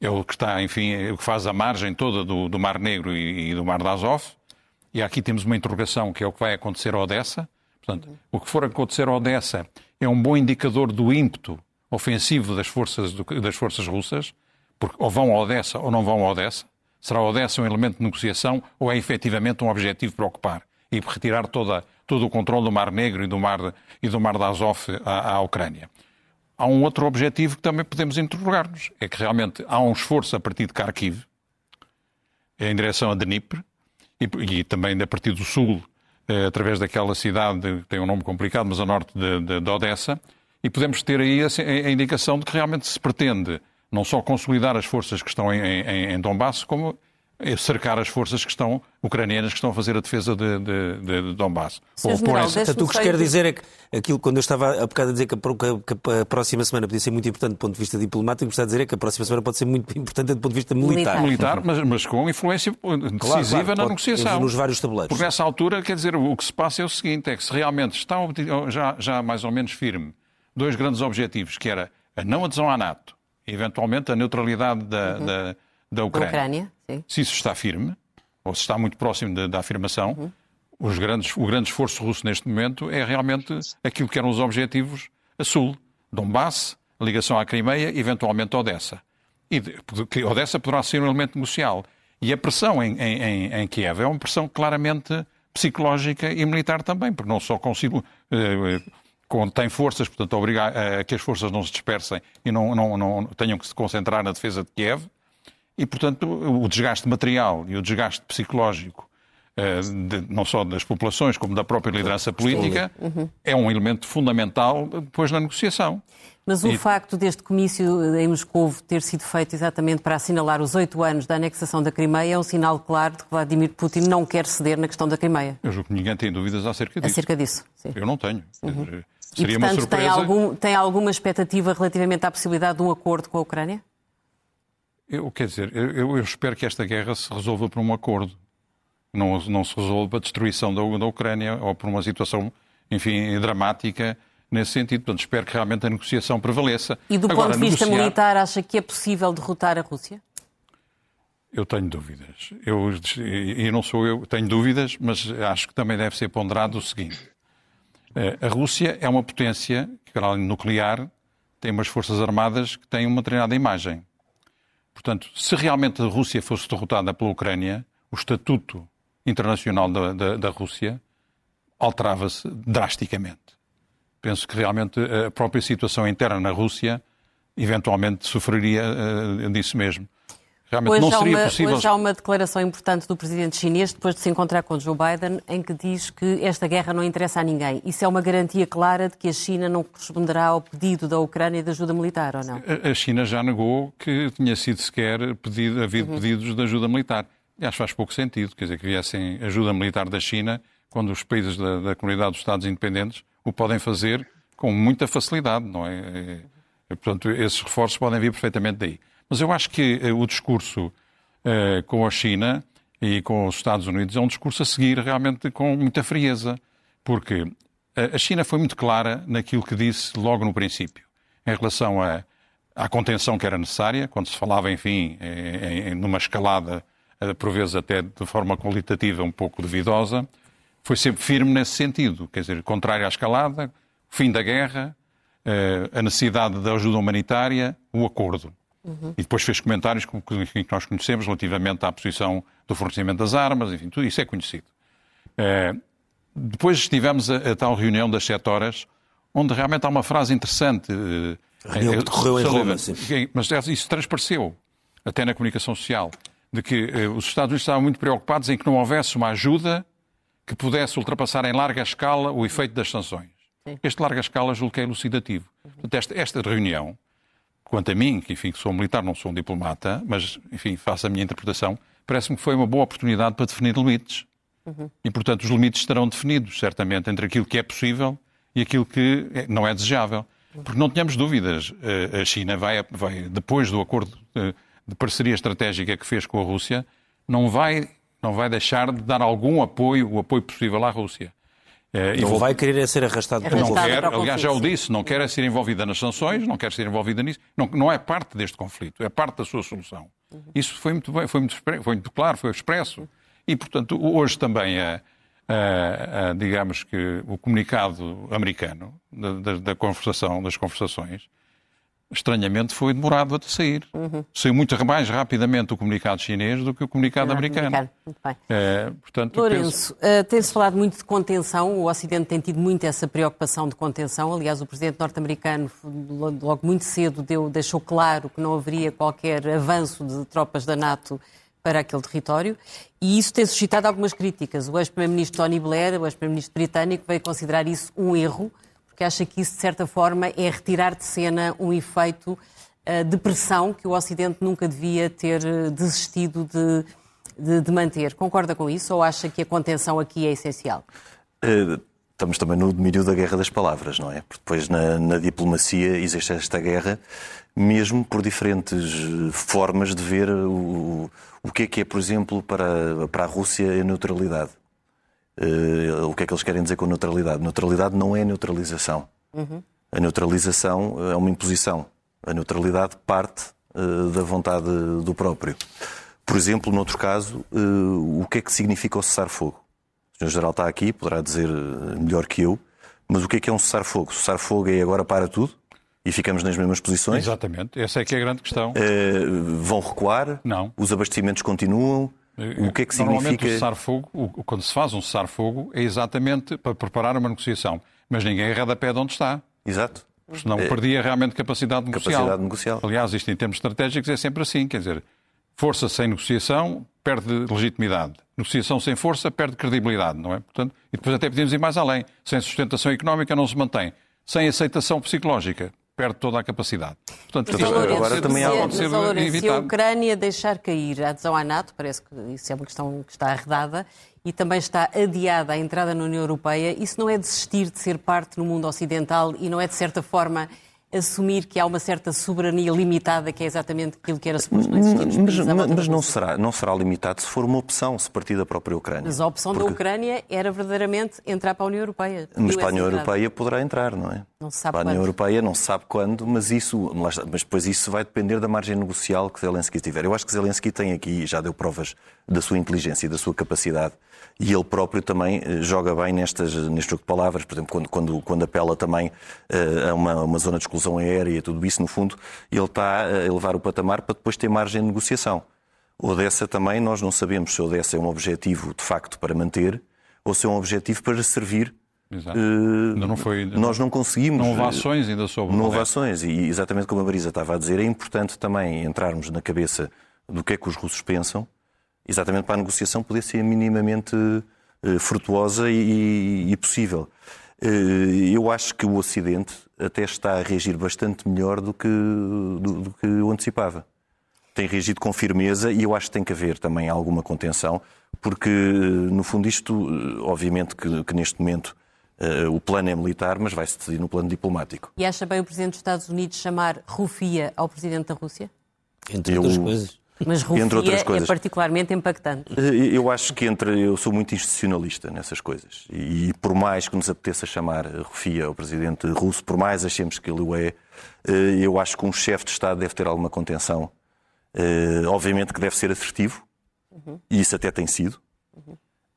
É o que está, enfim, é o que faz a margem toda do, do Mar Negro e, e, do Mar de Azov. E aqui temos uma interrogação que é o que vai acontecer a Odessa. Portanto, o que for acontecer a Odessa é um bom indicador do ímpeto ofensivo das forças, das forças russas, porque ou vão a Odessa ou não vão a Odessa. Será Odessa um elemento de negociação ou é efetivamente um objetivo para ocupar e retirar toda, todo o controle do Mar Negro e do Mar, e do mar de Azov à, à Ucrânia? Há um outro objetivo que também podemos interrogar-nos. É que realmente há um esforço a partir de Kharkiv, em direção a Dnipro, e, e também a partir do sul, eh, através daquela cidade que tem um nome complicado, mas a norte de, de, de Odessa, e podemos ter aí a, a, indicação de que realmente se pretende não só consolidar as forças que estão em, em, em Donbass, como cercar as forças que estão ucranianas que estão a fazer a defesa de, de, de Donbass. Ou essa... Portanto, o que quer dizer é que aquilo, quando eu estava a bocado a dizer que a, que a, próxima semana podia ser muito importante do ponto de vista diplomático, o que está a dizer é que a próxima semana pode ser muito <laughs> importante do ponto de vista militar. Militar, mas, mas com influência decisiva claro, claro, na negociação. Nos vários tabuleiros. Porque nessa altura, quer dizer, o que se passa é o seguinte, é que se realmente está já, já mais ou menos firme dois grandes objetivos, que era a não adesão à NATO eventualmente a neutralidade da, uhum. da, da Ucrânia. Ucrânia se isso está firme, ou se está muito próximo da, da afirmação, uhum. os grandes, o grande esforço russo neste momento é realmente aquilo que eram os objetivos a sul, Donbass, ligação à Crimeia, eventualmente Odessa. E que Odessa poderá ser um elemento negocial. E a pressão em, em, em Kiev é uma pressão claramente psicológica e militar também, porque não só consigo, eh, contém forças, portanto, obrigar a que as forças não se dispersem e não, não, não tenham que se concentrar na defesa de Kiev. E, portanto, o desgaste material e o desgaste psicológico, eh, de, não só das populações, como da própria liderança política, uhum. é um elemento fundamental depois na negociação. Mas o e... facto deste comício em Moscou ter sido feito exatamente para assinalar os oito anos da anexação da Crimeia é um sinal claro de que Vladimir Putin não quer ceder na questão da Crimeia. Eu julgo que ninguém tem dúvidas acerca disso. Acerca disso, sim. Eu não tenho. Uhum. Seria e, portanto, uma surpresa. Tem, algum, tem alguma expectativa relativamente à possibilidade de um acordo com a Ucrânia? Eu, quer dizer, eu, eu espero que esta guerra se resolva por um acordo. Não, não se resolva a destruição da, da Ucrânia ou por uma situação, enfim, dramática nesse sentido. Portanto, espero que realmente a negociação prevaleça. E do Agora, ponto de vista negociar... militar, acha que é possível derrotar a Rússia? Eu tenho dúvidas. Eu, e não sou eu, tenho dúvidas, mas acho que também deve ser ponderado o seguinte. Eh, a Rússia é uma potência que, além nuclear, tem umas forças armadas que têm uma determinada imagem. Portanto, se realmente a Rússia fosse derrotada pela Ucrânia, o estatuto internacional da, da, da Rússia alterava-se drasticamente. Penso que realmente a própria situação interna na Rússia eventualmente sofreria uh, disso mesmo. Realmente hoje não seria uma, possível. Hoje há uma declaração importante do presidente chinês, depois de se encontrar com Joe Biden, em que diz que esta guerra não interessa a ninguém. Isso é uma garantia clara de que a China não responderá ao pedido da Ucrânia de ajuda militar, ou não? A China já negou que tinha sido sequer pedido, havido uhum. pedidos de ajuda militar. Aliás, faz pouco sentido, quer dizer, que viessem ajuda militar da China quando os países da, da comunidade dos Estados independentes o podem fazer com muita facilidade, não é? é, é portanto, esses reforços podem vir perfeitamente daí. Mas eu acho que uh, o discurso uh, com a China e com os Estados Unidos é um discurso a seguir realmente com muita frieza, porque a China foi muito clara naquilo que disse logo no princípio, em relação a, à contenção que era necessária, quando se falava, enfim, em, em, numa escalada, eh, por vezes até de forma qualitativa um pouco duvidosa, foi sempre firme nesse sentido, quer dizer, contrário à escalada, fim da guerra, eh, a necessidade da ajuda humanitária, o acordo. Uhum. E depois fez comentários que nós conhecemos relativamente à posição do fornecimento das armas, enfim, tudo isso é conhecido. Eh, depois estivemos a, a tal reunião das sete horas, onde realmente há uma frase interessante. A reunião que decorreu em Roma, sim. Mas isso transpareceu, até na comunicação social, de que os Estados Unidos estavam muito preocupados em que não houvesse uma ajuda que pudesse ultrapassar em larga escala o efeito das sanções. Sim. Este larga escala julgo que é elucidativo. Portanto, esta, esta, reunião, quanto a mim, que enfim sou militar, não sou um diplomata, mas enfim faço a minha interpretação, parece-me que foi uma boa oportunidade para definir limites. Uhum. E, portanto, os limites estarão definidos, certamente, entre aquilo que é possível e aquilo que é, não é desejável. Porque não tenhamos dúvidas, eh, a China vai, vai depois do acordo eh, de parceria estratégica que fez com a Rússia, não vai não vai deixar de dar algum apoio, o apoio possível à Rússia. É, não vou... vai querer ser arrastado pelo não quer, Aliás, já o disse, não quer ser envolvida nas sanções, não quer ser envolvida nisso, não, não é parte deste conflito, é parte da sua solução. Uhum. Isso foi muito, bem, foi, muito, foi muito claro, foi expresso. E, portanto, hoje também, a, a, a, digamos que o comunicado americano da, da, da conversação, das conversações, estranhamente foi demorado a sair. Uhum. Saiu muito mais rapidamente o comunicado chinês do que o comunicado americano. americano. Muito bem. É, portanto, Lourenço, penso... uh, tem-se falado muito de contenção, o Ocidente tem tido muito essa preocupação de contenção. Aliás, o presidente norte-americano, logo muito cedo, deu, deixou claro que não haveria qualquer avanço de tropas da NATO para aquele território, e isso tem suscitado algumas críticas. O ex-primeiro-ministro Tony Blair, o ex-primeiro-ministro britânico, veio considerar isso um erro, porque acha que isso, de certa forma, é retirar de cena um efeito uh, de pressão que o Ocidente nunca devia ter eh, desistido de, de, de, manter. Concorda com isso ou acha que a contenção aqui é essencial? Uh, estamos também no domínio da guerra das palavras, não é? Porque depois na, na diplomacia existe esta guerra, mesmo por diferentes formas de ver o, o que é que é, por exemplo, para, para a Rússia a neutralidade. Uh, o que é que eles querem dizer com neutralidade? Neutralidade não é neutralização. Uhum. A neutralização é uma imposição. A neutralidade parte uh, da vontade do próprio. Por exemplo, noutro caso, uh, o que é que significa o cessar-fogo? O Sr. Geral está aqui, poderá dizer melhor que eu, mas o que é que é um cessar-fogo? Cessar-fogo é agora para tudo? E ficamos nas mesmas posições? Exatamente, essa é que é a grande questão. vão recuar? Não. Os abastecimentos continuam? O que é que Normalmente significa... o cessar-fogo, quando se faz um cessar-fogo, é exatamente para preparar uma negociação. Mas ninguém arreda pé de onde está. Exato. Senão é... perdia realmente capacidade negocial. Capacidade negocial. Aliás, isto em termos estratégicos é sempre assim. Quer dizer, força sem negociação perde legitimidade. Negociação sem força perde credibilidade, não é? Portanto, e depois até podemos ir mais além. Sem sustentação económica não se mantém. Sem aceitação psicológica perde toda a capacidade. Portanto, mas, agora, agora também há um Se a Ucrânia deixar cair a adesão à NATO, parece que isso é uma questão que está arredada, e também está adiada a entrada na União Europeia, isso não é desistir de ser parte no mundo ocidental e não é, de certa forma, assumir que há uma certa soberania limitada, que é exatamente aquilo que era suposto não existir Mas, mas, mas não, será, não será limitado se for uma opção, se partir da própria Ucrânia. Mas a opção Porque... da Ucrânia era verdadeiramente entrar para a União Europeia. Mas para a União Europeia poderá entrar, não é? Não se sabe para a União Europeia não se sabe quando, mas, isso, mas depois isso vai depender da margem negocial que Zelensky tiver. Eu acho que Zelensky tem aqui, já deu provas da sua inteligência e da sua capacidade e ele próprio também eh, joga bem nestas, neste jogo de palavras, por exemplo, quando, quando, quando apela também uh, a uma, uma, zona de exclusão aérea e tudo isso, no fundo, ele está a elevar o patamar para depois ter margem de negociação. Odessa também, nós não sabemos se Odessa é um objetivo de facto para manter ou se é um objetivo para servir Exato. Uh, não foi, nós não conseguimos. Não houve ações ainda sobre Não houve ações. E exatamente como a Marisa estava a dizer, é importante também entrarmos na cabeça do que é que os russos pensam exatamente para a negociação poder ser minimamente uh, frutuosa e, e, possível. Uh, eu acho que o Ocidente até está a reagir bastante melhor do que, do, do que o antecipava. Tem reagido com firmeza e eu acho que tem que haver também alguma contenção, porque, no fundo, isto, obviamente, que, que neste momento Uh, o plano é militar, mas vai-se decidir no plano diplomático. E acha bem o Presidente dos Estados Unidos chamar Rufia ao Presidente da Rússia? Entre outras coisas. Mas Rússia entre outras é coisas. particularmente impactante. Eh, Eu acho que entre. Eu sou muito institucionalista nessas coisas. E por mais que nos apeteça chamar Rufia ao presidente russo, por mais achemos que ele o é, eh, eu acho que um chefe de Estado deve ter alguma contenção. Eh, Obviamente que deve ser assertivo, e isso até tem sido.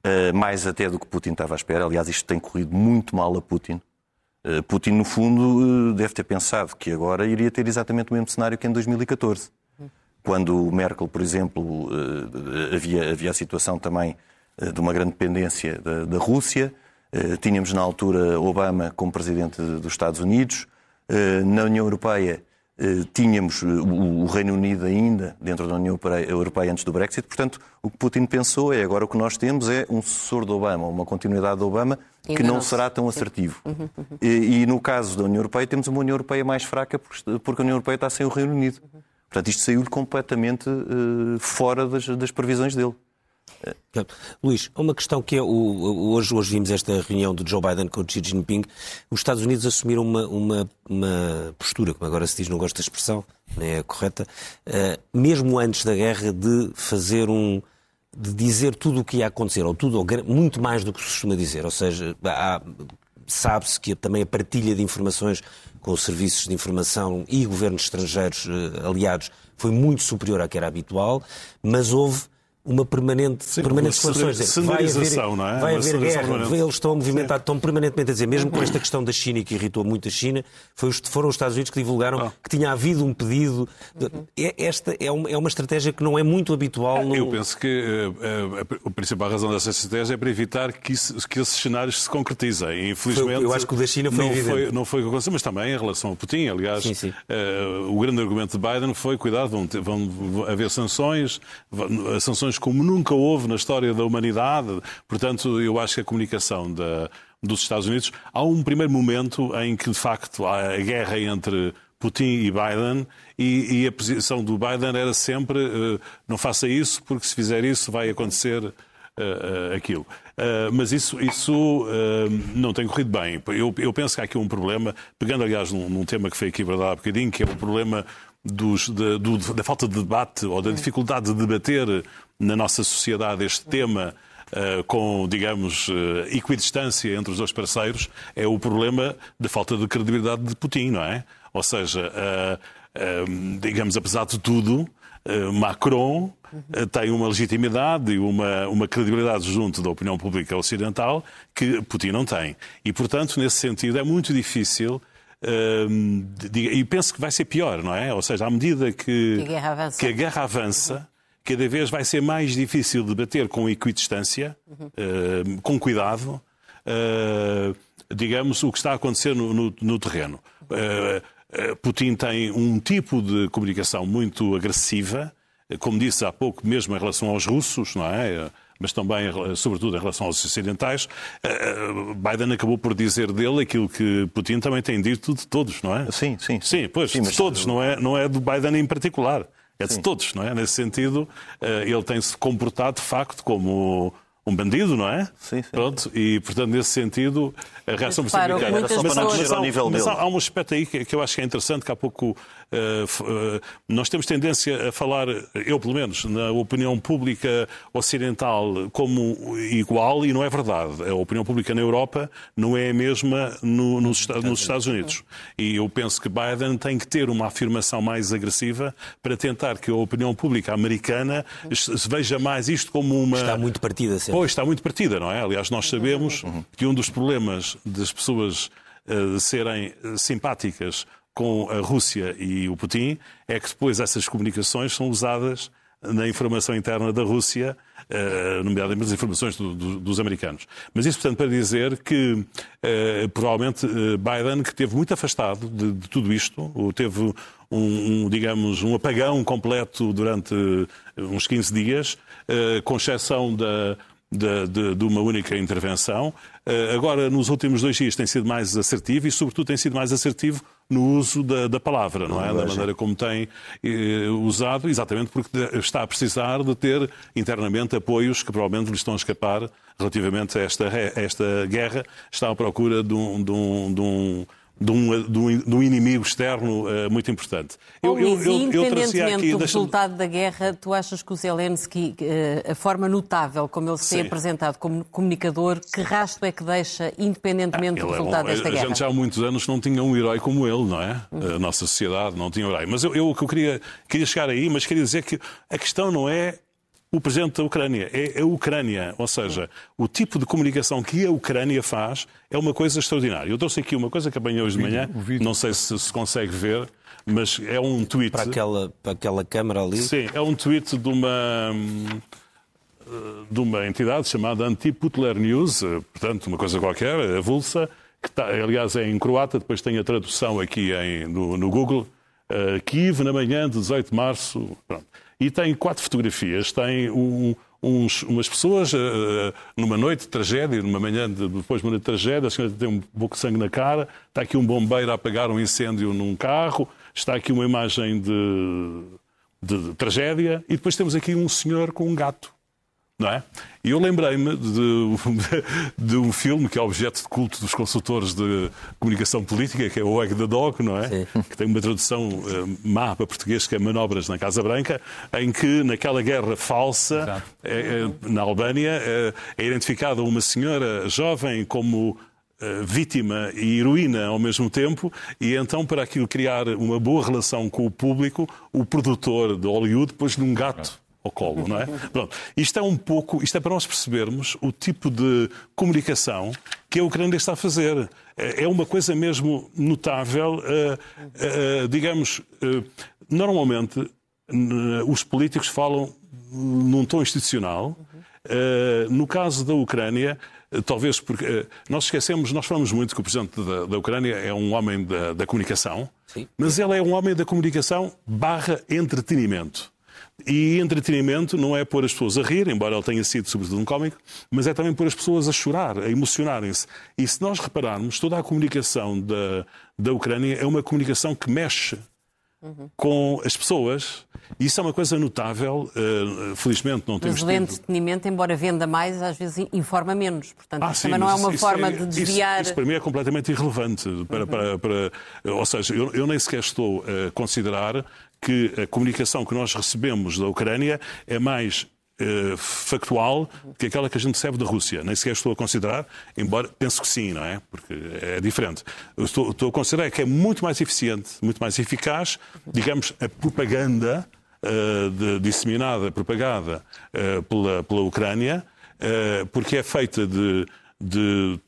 Eh, mais até do que Putin estava à espera. Aliás, isto tem corrido muito mal a Putin. Eh, Putin, no fundo, eh, deve ter pensado que agora iria ter exatamente o mesmo cenário que em 2014 quando Merkel, por exemplo, eh, havia, havia a situação também eh, de uma grande dependência da, da Rússia, eh, tínhamos na altura Obama como presidente dos Estados Unidos, na União Europeia tínhamos o Reino Unido ainda dentro da União Europeia antes do Brexit, portanto, o que Putin pensou é agora o que nós temos é um sucessor de Obama, uma continuidade de Obama que não não. será tão assertivo. E, e no caso da União Europeia, temos uma União Europeia mais fraca porque porque a União Europeia está sem o Reino Unido. Portanto, isto saiu-lhe completamente eh, fora das, das previsões dele. Luís, uma questão que é, o, o- hoje, hoje vimos esta reunião de Joe Biden com Xi Jinping, os Estados Unidos assumiram uma, uma, uma postura, como agora se diz, não gosto da expressão, nem é correta, eh, mesmo antes da guerra, de fazer um, de dizer tudo o que ia acontecer, ou tudo, ou muito mais do que se costuma dizer, ou seja, há- sabe-se que também a partilha de informações com os serviços de informação e governos estrangeiros eh, aliados foi muito superior à que era habitual, mas houve uma permanente, permanente uma vai haver, não é? vai Uma haver guerra. permanente. Eles estão a movimentar, estão permanentemente a dizer, mesmo com esta questão da China que irritou muito a China, foi foram os Estados Unidos que divulgaram Ah. que tinha havido um pedido. é- Esta é uma, é uma estratégia que não é muito habitual no. Eu penso que eh, eh, a principal razão dessa estratégia é para evitar que, isso- que esses cenários se concretizem. Infelizmente, Foi- eu acho que o da China foi não evidente. foi, não foi o que aconteceu, mas também em relação a Putin. Aliás, Sim, sim. eh, o grande argumento de Biden foi: cuidado, vão, ter- vão- haver sanções, vão- sanções como nunca houve na história da humanidade. Portanto, eu acho que a comunicação da- dos Estados Unidos. Há um primeiro momento em que, de facto, há a guerra entre Putin e Biden, e, e a posição do Biden era sempre: eh, não faça isso, porque se fizer isso vai acontecer eh, eh, aquilo. Mas isso, isso não tem corrido bem. Eu, eu penso que há aqui um problema, pegando aliás num, num tema que foi aqui abordado há bocadinho, que é o problema dos- do- da falta de debate ou da dificuldade de debater na nossa sociedade este tema. eh, com, digamos, eh, equidistância entre os dois parceiros, é o problema da falta de credibilidade de Putin, não é? Ou seja, eh, digamos, apesar de tudo, Macron tem uma legitimidade e uma, uma credibilidade junto da opinião pública ocidental que Putin não tem. E, portanto, nesse sentido, é muito difícil. e penso que vai ser pior, não é? Ou seja, à medida que, Que a guerra avança. que a guerra avança, cada vez vai ser mais difícil debater com equidistância, eh, com cuidado, eh, digamos, o que está a acontecer no, no- no terreno. Eh, Putin tem um tipo de comunicação muito agressiva, como disse há pouco, mesmo em relação aos russos, não é? Mas também, sobretudo, em relação aos ocidentais. Biden acabou por dizer dele aquilo que Putin também tem dito de todos, não é? Sim, sim. Sim, pois, Sim, de mas- todos, não é, não é do Biden em particular. É de todos, não é? Nesse sentido, eh, ele tem-se comportado, de facto, como um bandido, não é? Sim, sim. Pronto, e, portanto, nesse sentido, a reação Mas, só para não pessoas- descer ao há- nível mas há, há um aspecto aí que, que eu acho que é interessante, que há pouco f- eh, nós temos tendência a falar, eu pelo menos, na opinião pública ocidental como igual e não é verdade. A opinião pública na Europa não é a mesma no- nos, Esta- nos Estados Unidos. E eu penso que Biden tem que ter uma afirmação mais agressiva para tentar que a opinião pública americana se veja mais isto como uma... Está muito partida sempre. Pois, está muito partida, não é? Aliás, nós sabemos que um dos problemas das pessoas eh, serem eh, simpáticas com a Rússia e o Putin é que depois essas comunicações são usadas na informação interna da Rússia, eh, nomeadamente as informações do- do- dos americanos. Mas isso, portanto, para dizer que eh, provavelmente eh, Biden, que esteve muito afastado de, de tudo isto, ou teve um, um, digamos, um apagão completo durante uns 15 dias, com exceção da, de, de- de uma única intervenção. Eh, Agora, nos últimos dois dias, tem sido mais assertivo e, sobretudo, tem sido mais assertivo no uso da, da palavra, não é? Da maneira como tem eh, usado, exatamente porque está a precisar de ter internamente apoios que provavelmente lhe estão a escapar relativamente a esta, a esta guerra. Está à procura de um, de um- de um- de um, de um, um inimigo externo uh, muito importante. Eu, eu, eu, independentemente do resultado da guerra, tu achas que o Zelensky, uh, a forma notável como ele se Sim. tem apresentado como comunicador, que rasto é que deixa, independentemente ah, do resultado é desta guerra? A gente já há muitos anos não tinha um herói como ele, não é? Uhum. A nossa sociedade não tinha um herói. Mas eu, eu, eu queria, queria chegar aí, mas queria dizer que a questão não é o presidente da Ucrânia, é a Ucrânia. Ou seja, o tipo de comunicação que a Ucrânia faz é uma coisa extraordinária. Eu trouxe aqui uma coisa que apanhei hoje de manhã, não sei se se consegue ver, mas é um tweet. Para aquela, para aquela câmara ali? Sim, é um tweet de uma de uma entidade chamada Anti-Putler News, portanto, uma coisa qualquer, avulsa, que está, aliás é em croata, depois tem a tradução aqui em, no, no Google, uh, Kiev na manhã de 18 de março. Pronto e tem quatro fotografias. Tem um, uns, umas pessoas uh, numa noite de tragédia, numa manhã de, depois de uma noite de tragédia, a senhora tem um pouco de sangue na cara, está aqui um bombeiro a apagar um incêndio num carro, está aqui uma imagem de, de, de tragédia e depois temos aqui um senhor com um gato não é? E eu lembrei-me de, de, um filme que é objeto de culto dos consultores de comunicação política, que é o Egg the Dog, não é? Sim. Que tem uma tradução uh, má para português, que é Manobras na Casa Branca, em que naquela guerra falsa, é, é, na Albânia, é, é identificada uma senhora jovem como vítima e heroína ao mesmo tempo, e então, para aquilo criar uma boa relação com o público, o produtor de Hollywood pôs-lhe um gato ao colo, não é? Pronto. Isto é um pouco, isto é para nós percebermos o tipo de comunicação que a Ucrânia está a fazer. É, é uma coisa mesmo notável, uh, uh, digamos, uh, normalmente os políticos falam num tom institucional. no caso da Ucrânia, talvez porque nós esquecemos, nós falamos muito que o presidente da, da Ucrânia é um homem da, da comunicação, Sim. mas ele é um homem da comunicação barra entretenimento. E entretenimento não é pôr as pessoas a rir, embora ele tenha sido sobretudo um cómico, mas é também pôr as pessoas a chorar, a emocionarem-se. E se nós repararmos, toda a comunicação da, da Ucrânia é uma comunicação que mexe uhum. com as pessoas. E isso é uma coisa notável. Uh, felizmente não temos. Mas o entretenimento, embora venda mais, às vezes informa menos. Portanto, ah, sim, também não é uma forma é, de desviar. Isso, isso, para mim é completamente irrelevante. Para, uhum. para, para, ou seja, eu, eu nem sequer estou a considerar que a comunicação que nós recebemos da Ucrânia é mais Uh, factual que aquela que a gente recebe da Rússia. Nem sequer estou a considerar, embora penso que sim, não é? Porque é diferente. Eu estou, estou a considerar que é muito mais eficiente, muito mais eficaz, digamos, a propaganda uh, de, disseminada, propagada uh, pela, pela Ucrânia, porque é feita de de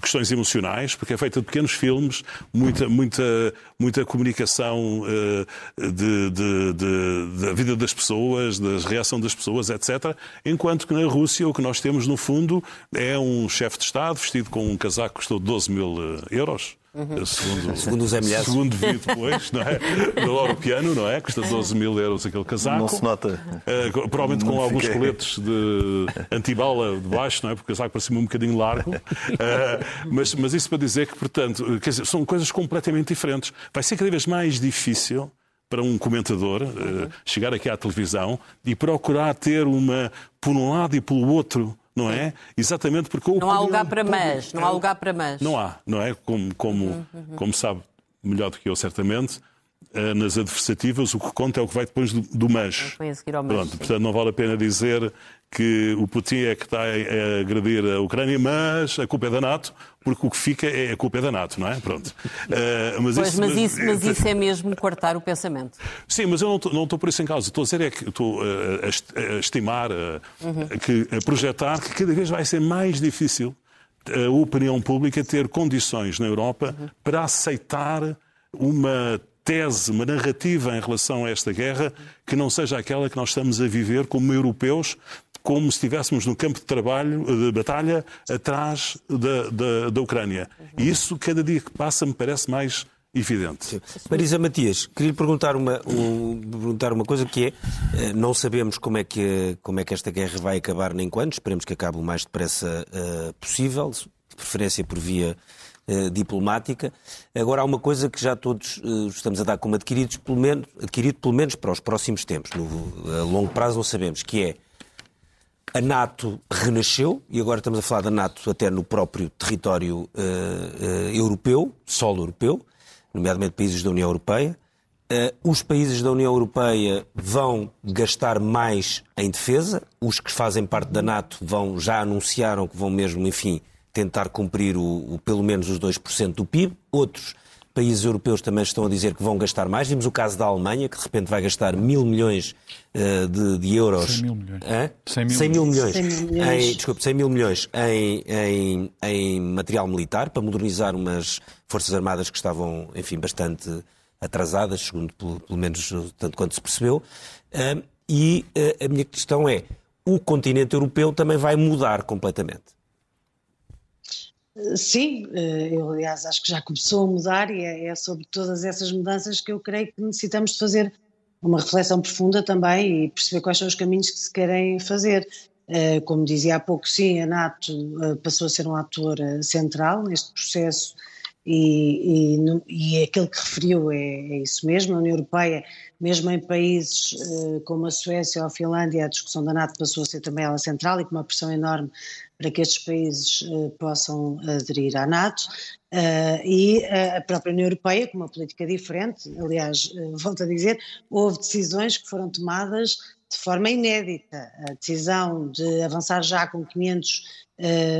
questões emocionais, porque é feita de pequenos filmes, muita, muita, muita comunicação uh, de, de, de, da vida das pessoas, da reação das pessoas, etc. Enquanto que na Rússia o que nós temos, no fundo, é um chefe de Estado vestido com um casaco que custou 12 mil eh, euros Uhum. Segundo, segundo os MLS. Segundo vi depois, não é? Do Europeano, não é? Custa 12 mil euros aquele casaco. Não se nota. Uh, provavelmente não com alguns fiquei. coletes de antibala de baixo, não é? Porque o casaco parece-me um bocadinho largo. Uh, <laughs> mas, mas isso para dizer que, portanto, quer dizer, são coisas completamente diferentes. Vai ser cada vez mais difícil para um comentador uh, chegar aqui à televisão e procurar ter uma, por um lado e pelo outro, não é? Exatamente porque Não há lugar para mas, não há lugar para mas. Não há, não é? Como, como, uhum, uhum. como sabe melhor do que eu, certamente, nas adversativas o que conta é o que vai depois do, do mas. Pronto, portanto, não vale a pena dizer que o Putin é que está a agredir a Ucrânia, mas a culpa é da NATO, porque o que fica é a culpa é da NATO, não é? Pronto. Uh, mas, pois, isso, mas, isso, mas isso é mesmo cortar o pensamento. Sim, mas eu não estou, não estou por isso em causa. Estou a dizer é que estou a, a estimar, a, uhum. que, a projetar que cada vez vai ser mais difícil a opinião pública ter condições na Europa uhum. para aceitar uma tese, uma narrativa em relação a esta guerra que não seja aquela que nós estamos a viver como europeus, como se estivéssemos no campo de trabalho, de batalha, atrás da, da, da Ucrânia. E isso, cada dia que passa, me parece mais evidente. Marisa Matias, queria perguntar uma, um, perguntar uma coisa que é, eh, não sabemos como é, que, como é que esta guerra vai acabar nem quando, esperemos que acabe o mais depressa uh, possível, de preferência por via uh, diplomática. Agora, há uma coisa que já todos uh, estamos a dar como adquiridos, pelo menos, adquirido pelo menos para os próximos tempos. No, a longo prazo não sabemos, que é a NATO renasceu, e agora estamos a falar da NATO até no próprio território uh, europeu, solo europeu, nomeadamente países da União Europeia. Uh, os países da União Europeia vão gastar mais em defesa, os que fazem parte da NATO vão, já anunciaram que vão mesmo, enfim, tentar cumprir o, o pelo menos os 2% do PIB, outros países europeus também estão a dizer que vão gastar mais. Vimos o caso da Alemanha, que de repente vai gastar mil milhões uh, de, de, euros. 100 mil milhões. Hã? 100 mil, 100 mil milhões. 100 mil milhões. Em, desculpe, 100 mil milhões em, em, em, material militar para modernizar umas Forças Armadas que estavam, enfim, bastante atrasadas, segundo pelo, pelo menos tanto quanto se percebeu. Uh, e uh, a minha questão é: o continente europeu também vai mudar completamente. Sim, eh, eu aliás acho que já começou a mudar e é, é, sobre todas essas mudanças que eu creio que necessitamos de fazer uma reflexão profunda também e perceber quais são os caminhos que se querem fazer. Eh, como dizia há pouco, sim, a NATO eh, passou a ser um ator central neste processo e, e, e aquilo que referiu é, é, isso mesmo. A União Europeia, mesmo em países como a Suécia ou a Finlândia, a discussão da NATO passou a ser também ela central e com uma pressão enorme para que estes países uh, possam aderir à NATO uh, e a própria União Europeia com uma política diferente. Aliás, volto a dizer, houve decisões que foram tomadas de forma inédita. A decisão de avançar já com 500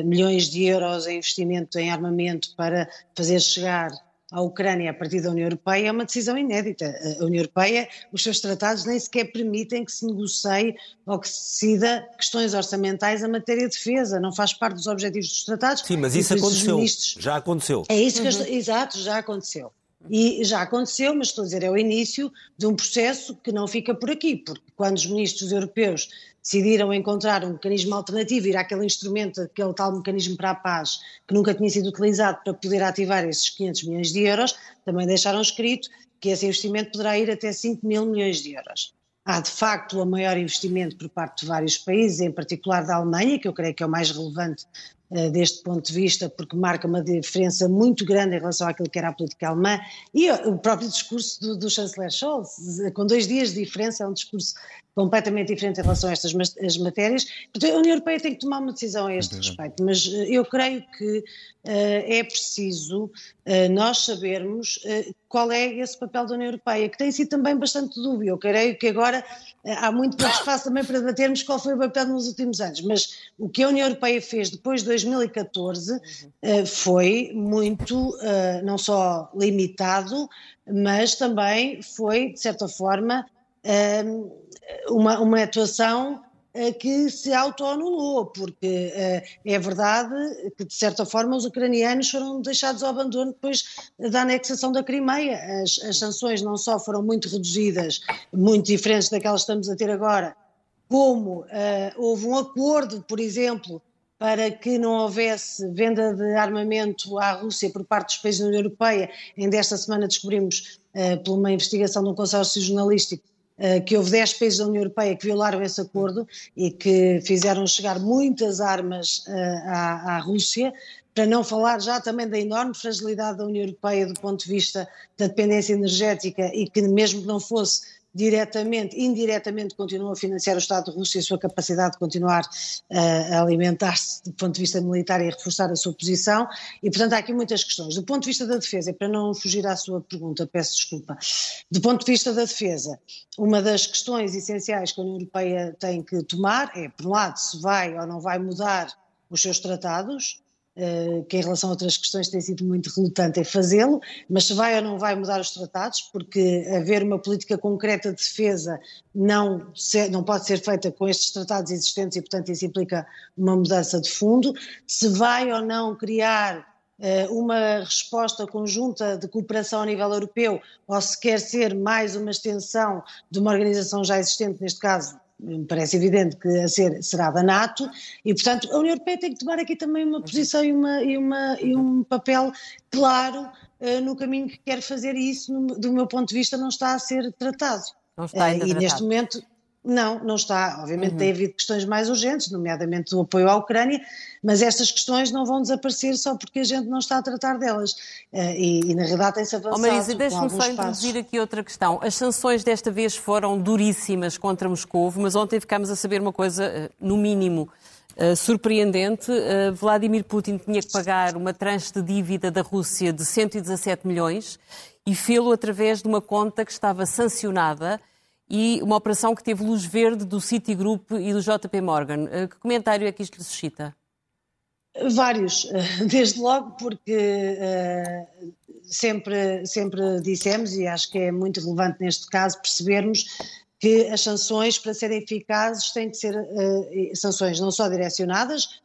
milhões de euros em investimento em armamento para fazer chegar à Ucrânia a partir da União Europeia é uma decisão inédita. A União Europeia, os seus tratados nem sequer permitem que se negocie ou que se decida questões orçamentais em matéria de defesa, não faz parte dos objetivos dos tratados. Sim, mas isso aconteceu, ministros... já aconteceu. É isso que uhum. eu... Exato, já aconteceu. E já aconteceu, mas estou a dizer, é o início de um processo que não fica por aqui, porque quando os ministros europeus decidiram encontrar um mecanismo alternativo, ir àquele instrumento, aquele tal mecanismo para a paz, que nunca tinha sido utilizado para poder ativar esses 500 milhões de euros, também deixaram escrito que esse investimento poderá ir até 5 mil milhões de euros. Há, de facto, o maior investimento por parte de vários países, em particular da Alemanha, que eu creio que é o mais relevante deste ponto de vista, porque marca uma diferença muito grande em relação àquilo que era a política alemã, e o próprio discurso do, do chanceler Scholz, com dois dias de diferença, é um discurso completamente diferente em relação a estas as matérias. Portanto, a União Europeia tem que tomar uma decisão a este respeito, mas eh, eu creio que uh, é preciso uh, nós sabermos uh, qual é esse papel da União Europeia, que tem sido também bastante dúbio. Eu creio que agora há muito pouco espaço também para debatermos qual foi o papel nos últimos anos, mas o que a União Europeia fez depois de 2014 foi muito, não só limitado, mas também foi, de certa forma, uma, uma atuação eh, que se autoanulou, porque uh, é verdade que, de certa forma, os ucranianos foram deixados ao abandono depois da anexação da Crimeia. As, as, sanções não só foram muito reduzidas, muito diferentes daquelas que estamos a ter agora, como uh, houve um acordo, por exemplo, para que não houvesse venda de armamento à Rússia por parte dos países da União Europeia. Ainda esta semana descobrimos, uh, por uma investigação de um consórcio jornalístico, eh, que houve 10 países da União Europeia que violaram esse acordo e que fizeram chegar muitas armas eh, à, à Rússia, para não falar já também da enorme fragilidade da União Europeia do ponto de vista da dependência energética e que mesmo que não fosse diretamente, indiretamente continuam a financiar o Estado de Rússia e a sua capacidade de continuar uh, a alimentar-se do ponto de vista militar e a reforçar a sua posição. E, portanto, há aqui muitas questões. Do ponto de vista da defesa, e para não fugir à sua pergunta, peço desculpa, do ponto de vista da defesa, uma das questões essenciais que a União Europeia tem que tomar é, por um lado, se vai ou não vai mudar os seus tratados, que em relação a outras questões tem sido muito relutante em fazê-lo, mas se vai ou não vai mudar os tratados, porque haver uma política concreta de defesa não, não pode ser feita com estes tratados existentes e, portanto, isso implica uma mudança de fundo. Se vai ou não criar eh, uma resposta conjunta de cooperação a nível europeu, ou se quer ser mais uma extensão de uma organização já existente, neste caso me parece evidente que a ser será da NATO, e portanto a União Europeia tem que tomar aqui também uma posição e, uma, e, uma, e um papel claro uh, no caminho que quer fazer, e isso, no, do meu ponto de vista, não está a ser tratado. Não está ainda uh, e tratado. neste momento Não, não está. Obviamente Uhum. tem havido questões mais urgentes, nomeadamente o apoio à Ucrânia, mas estas questões não vão desaparecer só porque a gente não está a tratar delas. Eh, E, e na realidade tem-se Oh, avançado Marisa, com deixe-me só passos. introduzir aqui outra questão. As sanções desta vez foram duríssimas contra Moscou, mas ontem ficámos a saber uma coisa, eh, no mínimo, eh, surpreendente. Eh, Vladimir Putin tinha que pagar uma tranche de dívida da Rússia de 117 milhões e fê-lo através de uma conta que estava sancionada e uma operação que teve luz verde do Citigroup e do JP Morgan. Eh, Que comentário é que isto lhe suscita? Vários, eh, <laughs> desde logo porque eh, sempre, sempre dissemos, e acho que é muito relevante neste caso, percebermos que as sanções, para serem eficazes, têm que ser eh, sanções não só direcionadas,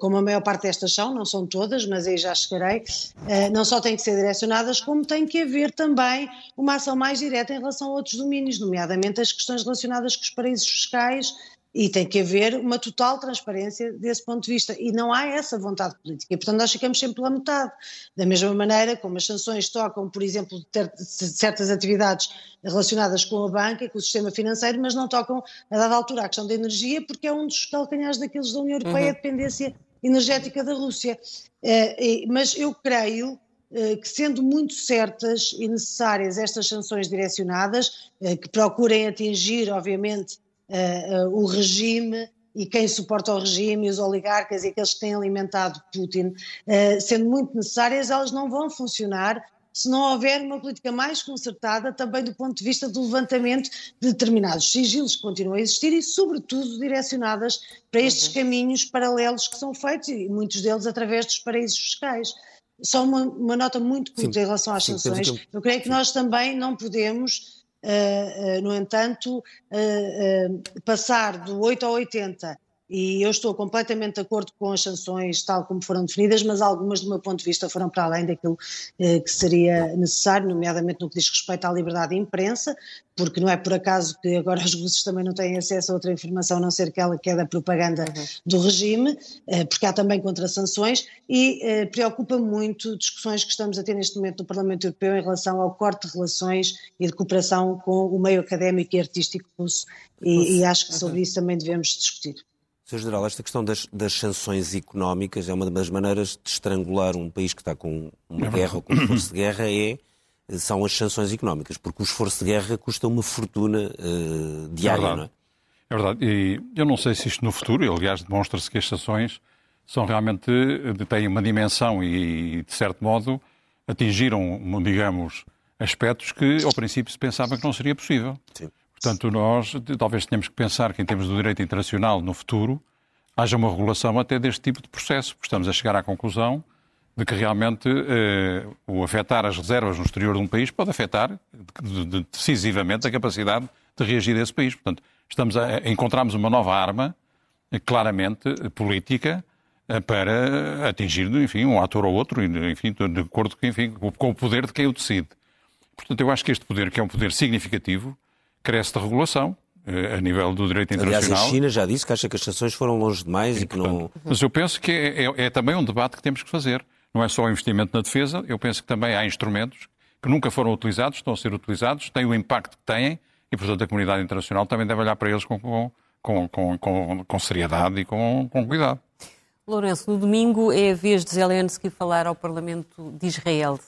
como a maior parte destas são, não são todas, mas aí já chegarei, eh, não só têm que ser direcionadas, como tem que haver também uma ação mais direta em relação a outros domínios, nomeadamente as questões relacionadas com os paraísos fiscais, e tem que haver uma total transparência desse ponto de vista. E não há essa vontade política. E, portanto, nós ficamos sempre pela metade. Da mesma maneira como as sanções tocam, por exemplo, certas atividades relacionadas com a banca e com o sistema financeiro, mas não tocam, a dada altura, a questão da energia, porque é um dos calcanhares daqueles da União Europeia, Uhum. a dependência energética da Rússia. Eh, Mas eu creio eh, que sendo muito certas e necessárias estas sanções direcionadas, eh, que procurem atingir, obviamente, eh, eh, o regime e quem suporta o regime, e os oligarcas e aqueles que têm alimentado Putin, eh, sendo muito necessárias, elas não vão funcionar se não houver uma política mais concertada também do ponto de vista do levantamento de determinados sigilos que continuam a existir e, sobretudo, direcionadas para estes caminhos paralelos que são feitos e muitos deles através dos paraísos fiscais. Só uma, uma nota muito curta em relação às sim, sanções. Eu creio que nós também não podemos, no entanto, eh, passar do 8 ao 80. E eu estou completamente de acordo com as sanções tal como foram definidas, mas algumas, do meu ponto de vista, foram para além daquilo eh, que seria necessário, nomeadamente no que diz respeito à liberdade de imprensa, porque não é por acaso que agora os russos também não têm acesso a outra informação, a não ser aquela que é da propaganda do regime, eh, porque há também contra-sanções, e eh, preocupa muito discussões que estamos a ter neste momento no Parlamento Europeu em relação ao corte de relações e de cooperação com o meio académico e artístico russo, e, e acho que sobre isso também devemos discutir. Sr. General, esta questão das, das sanções económicas é uma das maneiras de estrangular um país que está com uma guerra ou com um esforço de guerra é, são as sanções económicas, porque o esforço de guerra custa uma fortuna eh, diária, verdade. não é? É verdade. E eu não sei se isto no futuro, e aliás, demonstra-se que as sanções são realmente, eh, têm uma dimensão e, de certo modo, atingiram, digamos, aspectos que ao princípio se pensava que não seria possível. Sim. Portanto, nós talvez tenhamos que pensar que, em termos do direito internacional, no futuro, haja uma regulação até deste tipo de processo, porque estamos a chegar à conclusão de que realmente eh, o afetar as reservas no exterior de um país pode afetar de- de- decisivamente a capacidade de reagir a esse país. Portanto, estamos a, a- encontramos uma nova arma, eh, claramente eh, política, eh, para atingir, enfim, um ator ou outro, enfim, de acordo enfim, com o poder de quem o decide. Portanto, eu acho que este poder, que é um poder significativo, carece de regulação eh, a nível do direito Aliás, a internacional. China já disse que acha que as sanções foram longe demais e, que não. Mas eu penso que é, é- é também um debate que temos que fazer. Não é só o investimento na defesa, eu penso que também há instrumentos que nunca foram utilizados, estão a ser utilizados, têm o impacto que têm e, portanto, a comunidade internacional também deve olhar para eles com, com, com, com, com, com seriedade e com, com cuidado. Lourenço, no domingo é a vez de Zelensky falar ao Parlamento de Israel.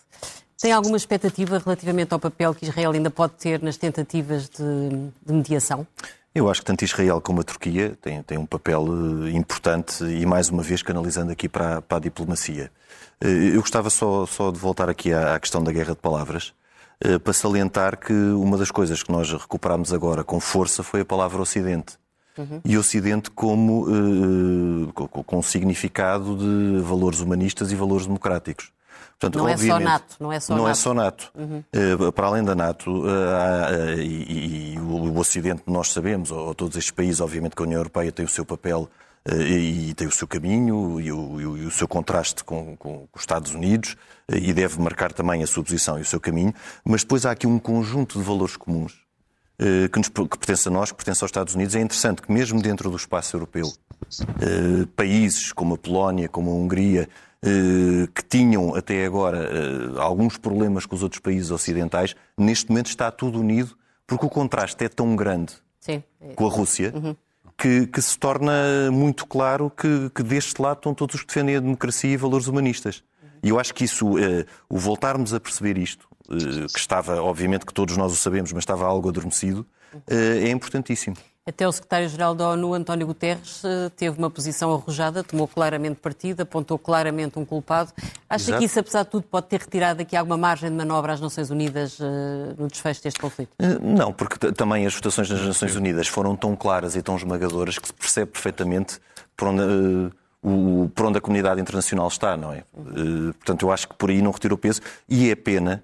Tem alguma expectativa relativamente ao papel que Israel ainda pode ter nas tentativas de, de mediação? Eu acho que tanto Israel como a Turquia têm, têm um papel eh, importante e, mais uma vez, canalizando aqui para, a- para a diplomacia. Eh, Eu gostava só, só de voltar aqui à, à questão da guerra de palavras, eh, para salientar que uma das coisas que nós recuperámos agora com força foi a palavra Ocidente. E Ocidente como eh, com, com significado de valores humanistas e valores democráticos. Portanto, Não é só NATO, não é só não é NATO. só NATO. Eh, para além da NATO, eh, eh, e, e o, Ocidente, nós sabemos, ou, todos estes países, obviamente que a União Europeia tem o seu papel e, tem o seu caminho e o, e o- seu contraste com, com os Estados Unidos e deve marcar também a sua posição e o seu caminho, mas depois há aqui um conjunto de valores comuns que, nos, que pertence a nós, que pertence aos Estados Unidos. É interessante que mesmo dentro do espaço europeu, países como a Polónia, como a Hungria, que tinham até agora eh, alguns problemas com os outros países ocidentais, neste momento está tudo unido porque o contraste é tão grande Sim. com a Rússia, que, que se torna muito claro que, que deste lado estão todos os que defendem a democracia e valores humanistas. E eu acho que isso, eh, o voltarmos a perceber isto, eh, que estava, obviamente que todos nós o sabemos, mas estava algo adormecido, eh, é importantíssimo. Até o secretário-geral da ONU, António Guterres, eh, teve uma posição arrojada, tomou claramente partido, apontou claramente um culpado. Acha Exato. que isso, apesar de tudo, pode ter retirado aqui alguma margem de manobra às Nações Unidas eh, no desfecho deste conflito? Eh, Não, porque também as votações nas Nações Unidas foram tão claras e tão esmagadoras que se percebe perfeitamente por onde, eh, o- por onde a comunidade internacional está, não é? Eh, Portanto, eu acho que por aí não retirou peso e é pena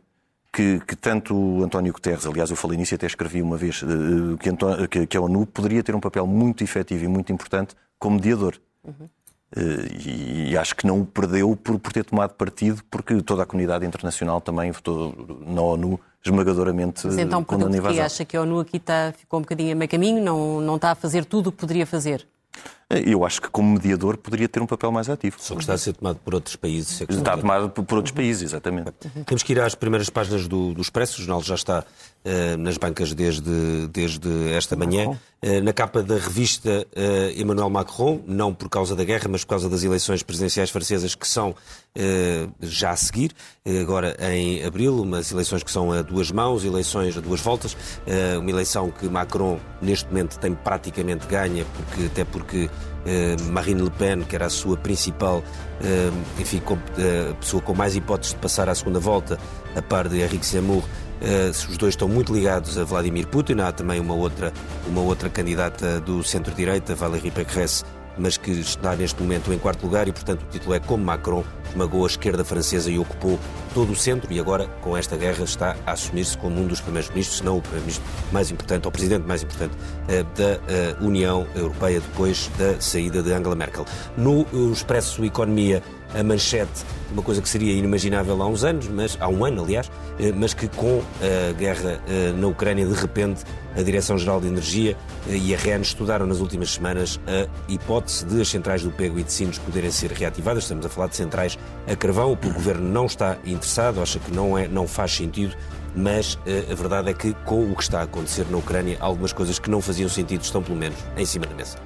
que, que tanto António Guterres, aliás, eu falei nisso e até escrevi uma vez, eh, que, Antó- que- que a ONU poderia ter um papel muito efetivo e muito importante como mediador. Eh, E, e acho que não o perdeu por, por ter tomado partido, porque toda a comunidade internacional também votou na ONU esmagadoramente Mas então, a pergunto que invasão. acha que a ONU aqui está, ficou um bocadinho a meio caminho, não, não está a fazer tudo o que poderia fazer? Eu acho que como mediador poderia ter um papel mais ativo. Só que está a ser tomado por outros países. é Está tomado por outros países, exatamente. Temos que ir às primeiras páginas do, do Expresso. O jornal já está eh, nas bancas desde, desde esta manhã. Eh, na capa da revista eh, Emmanuel Macron, não por causa da guerra, mas por causa das eleições presidenciais francesas que são já a seguir, agora em abril, umas eleições que são a duas mãos, eleições a duas voltas, uma eleição que Macron neste momento tem praticamente ganha, porque, até porque Marine Le Pen, que era a sua principal, eh, enfim, eh, pessoa com mais hipóteses de passar à segunda volta, a par de Henrique Zemmour, eh, os dois estão muito ligados a Vladimir Putin. Há também uma outra, uma outra candidata do centro-direita, Valérie Pécresse, mas que está neste momento em quarto lugar e, portanto, o título é Como Macron esmagou a esquerda francesa e ocupou todo o centro e agora, com esta guerra, está a assumir-se como um dos primeiros-ministros, se não o primeiro-ministro mais importante, ou o presidente mais importante eh, da eh, União Europeia depois da saída de Angela Merkel. No eh, Expresso Economia, a manchete, uma coisa que seria inimaginável há uns anos, mas há um ano, aliás, mas que com a guerra na Ucrânia, de repente, a Direção-Geral de Energia e a REN estudaram nas últimas semanas a hipótese de as centrais do Pego e de Sinos poderem ser reativadas. Estamos a falar de centrais a carvão, o governo não está interessado, acha que não, é, não faz sentido. Mas eh, a verdade é que, com o que está a acontecer na Ucrânia, algumas coisas que não faziam sentido estão, pelo menos, em cima da mesa.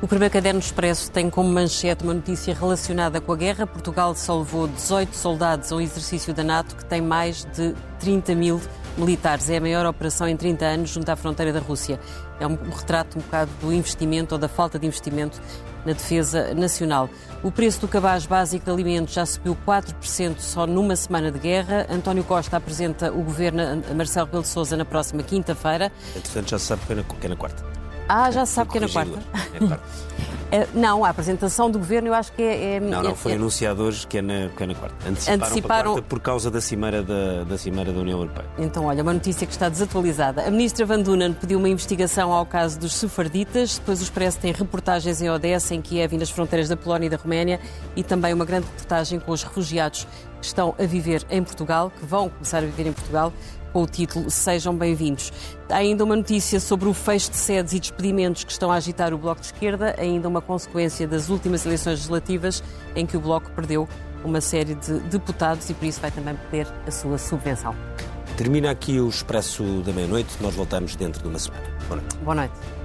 O primeiro caderno expresso tem como manchete uma notícia relacionada com a guerra. Portugal salvou 18 soldados a um exercício da NATO que tem mais de 30 mil militares. É a maior operação em 30 anos junto à fronteira da Rússia. É um retrato um bocado do investimento ou da falta de investimento na defesa nacional. O preço do cabaz básico de alimentos já subiu 4% só numa semana de guerra. António Costa apresenta o governo a Marcelo Rebelo de Sousa na próxima quinta-feira. Entretanto, já se sabe que é na, na quarta. Ah, já se sabe que é na quarta. É quarta. <laughs> Eh, Não, a apresentação do governo eu acho que é. é- Não, não, é- foi é- anunciado hoje que é na, que é na quarta. Anteciparam, Anteciparam- quarta por causa da cimeira da, da cimeira da União Europeia. Então, olha, uma notícia que está desatualizada. A ministra Van Dunen pediu uma investigação ao caso dos sefarditas. Depois o Expresso tem reportagens em Odessa, em Kiev e nas fronteiras da Polónia e da Roménia. E também uma grande reportagem com os refugiados que estão a viver em Portugal, que vão começar a viver em Portugal, com o título Sejam Bem-vindos. Há ainda uma notícia sobre o fecho de sedes e despedimentos que estão a agitar o Bloco de Esquerda, ainda uma consequência das últimas eleições legislativas, em que o Bloco perdeu uma série de deputados e por isso vai também perder a sua subvenção. Termina aqui o Expresso da Meia-Noite. Nós voltamos dentro de uma semana. Boa noite. Boa noite.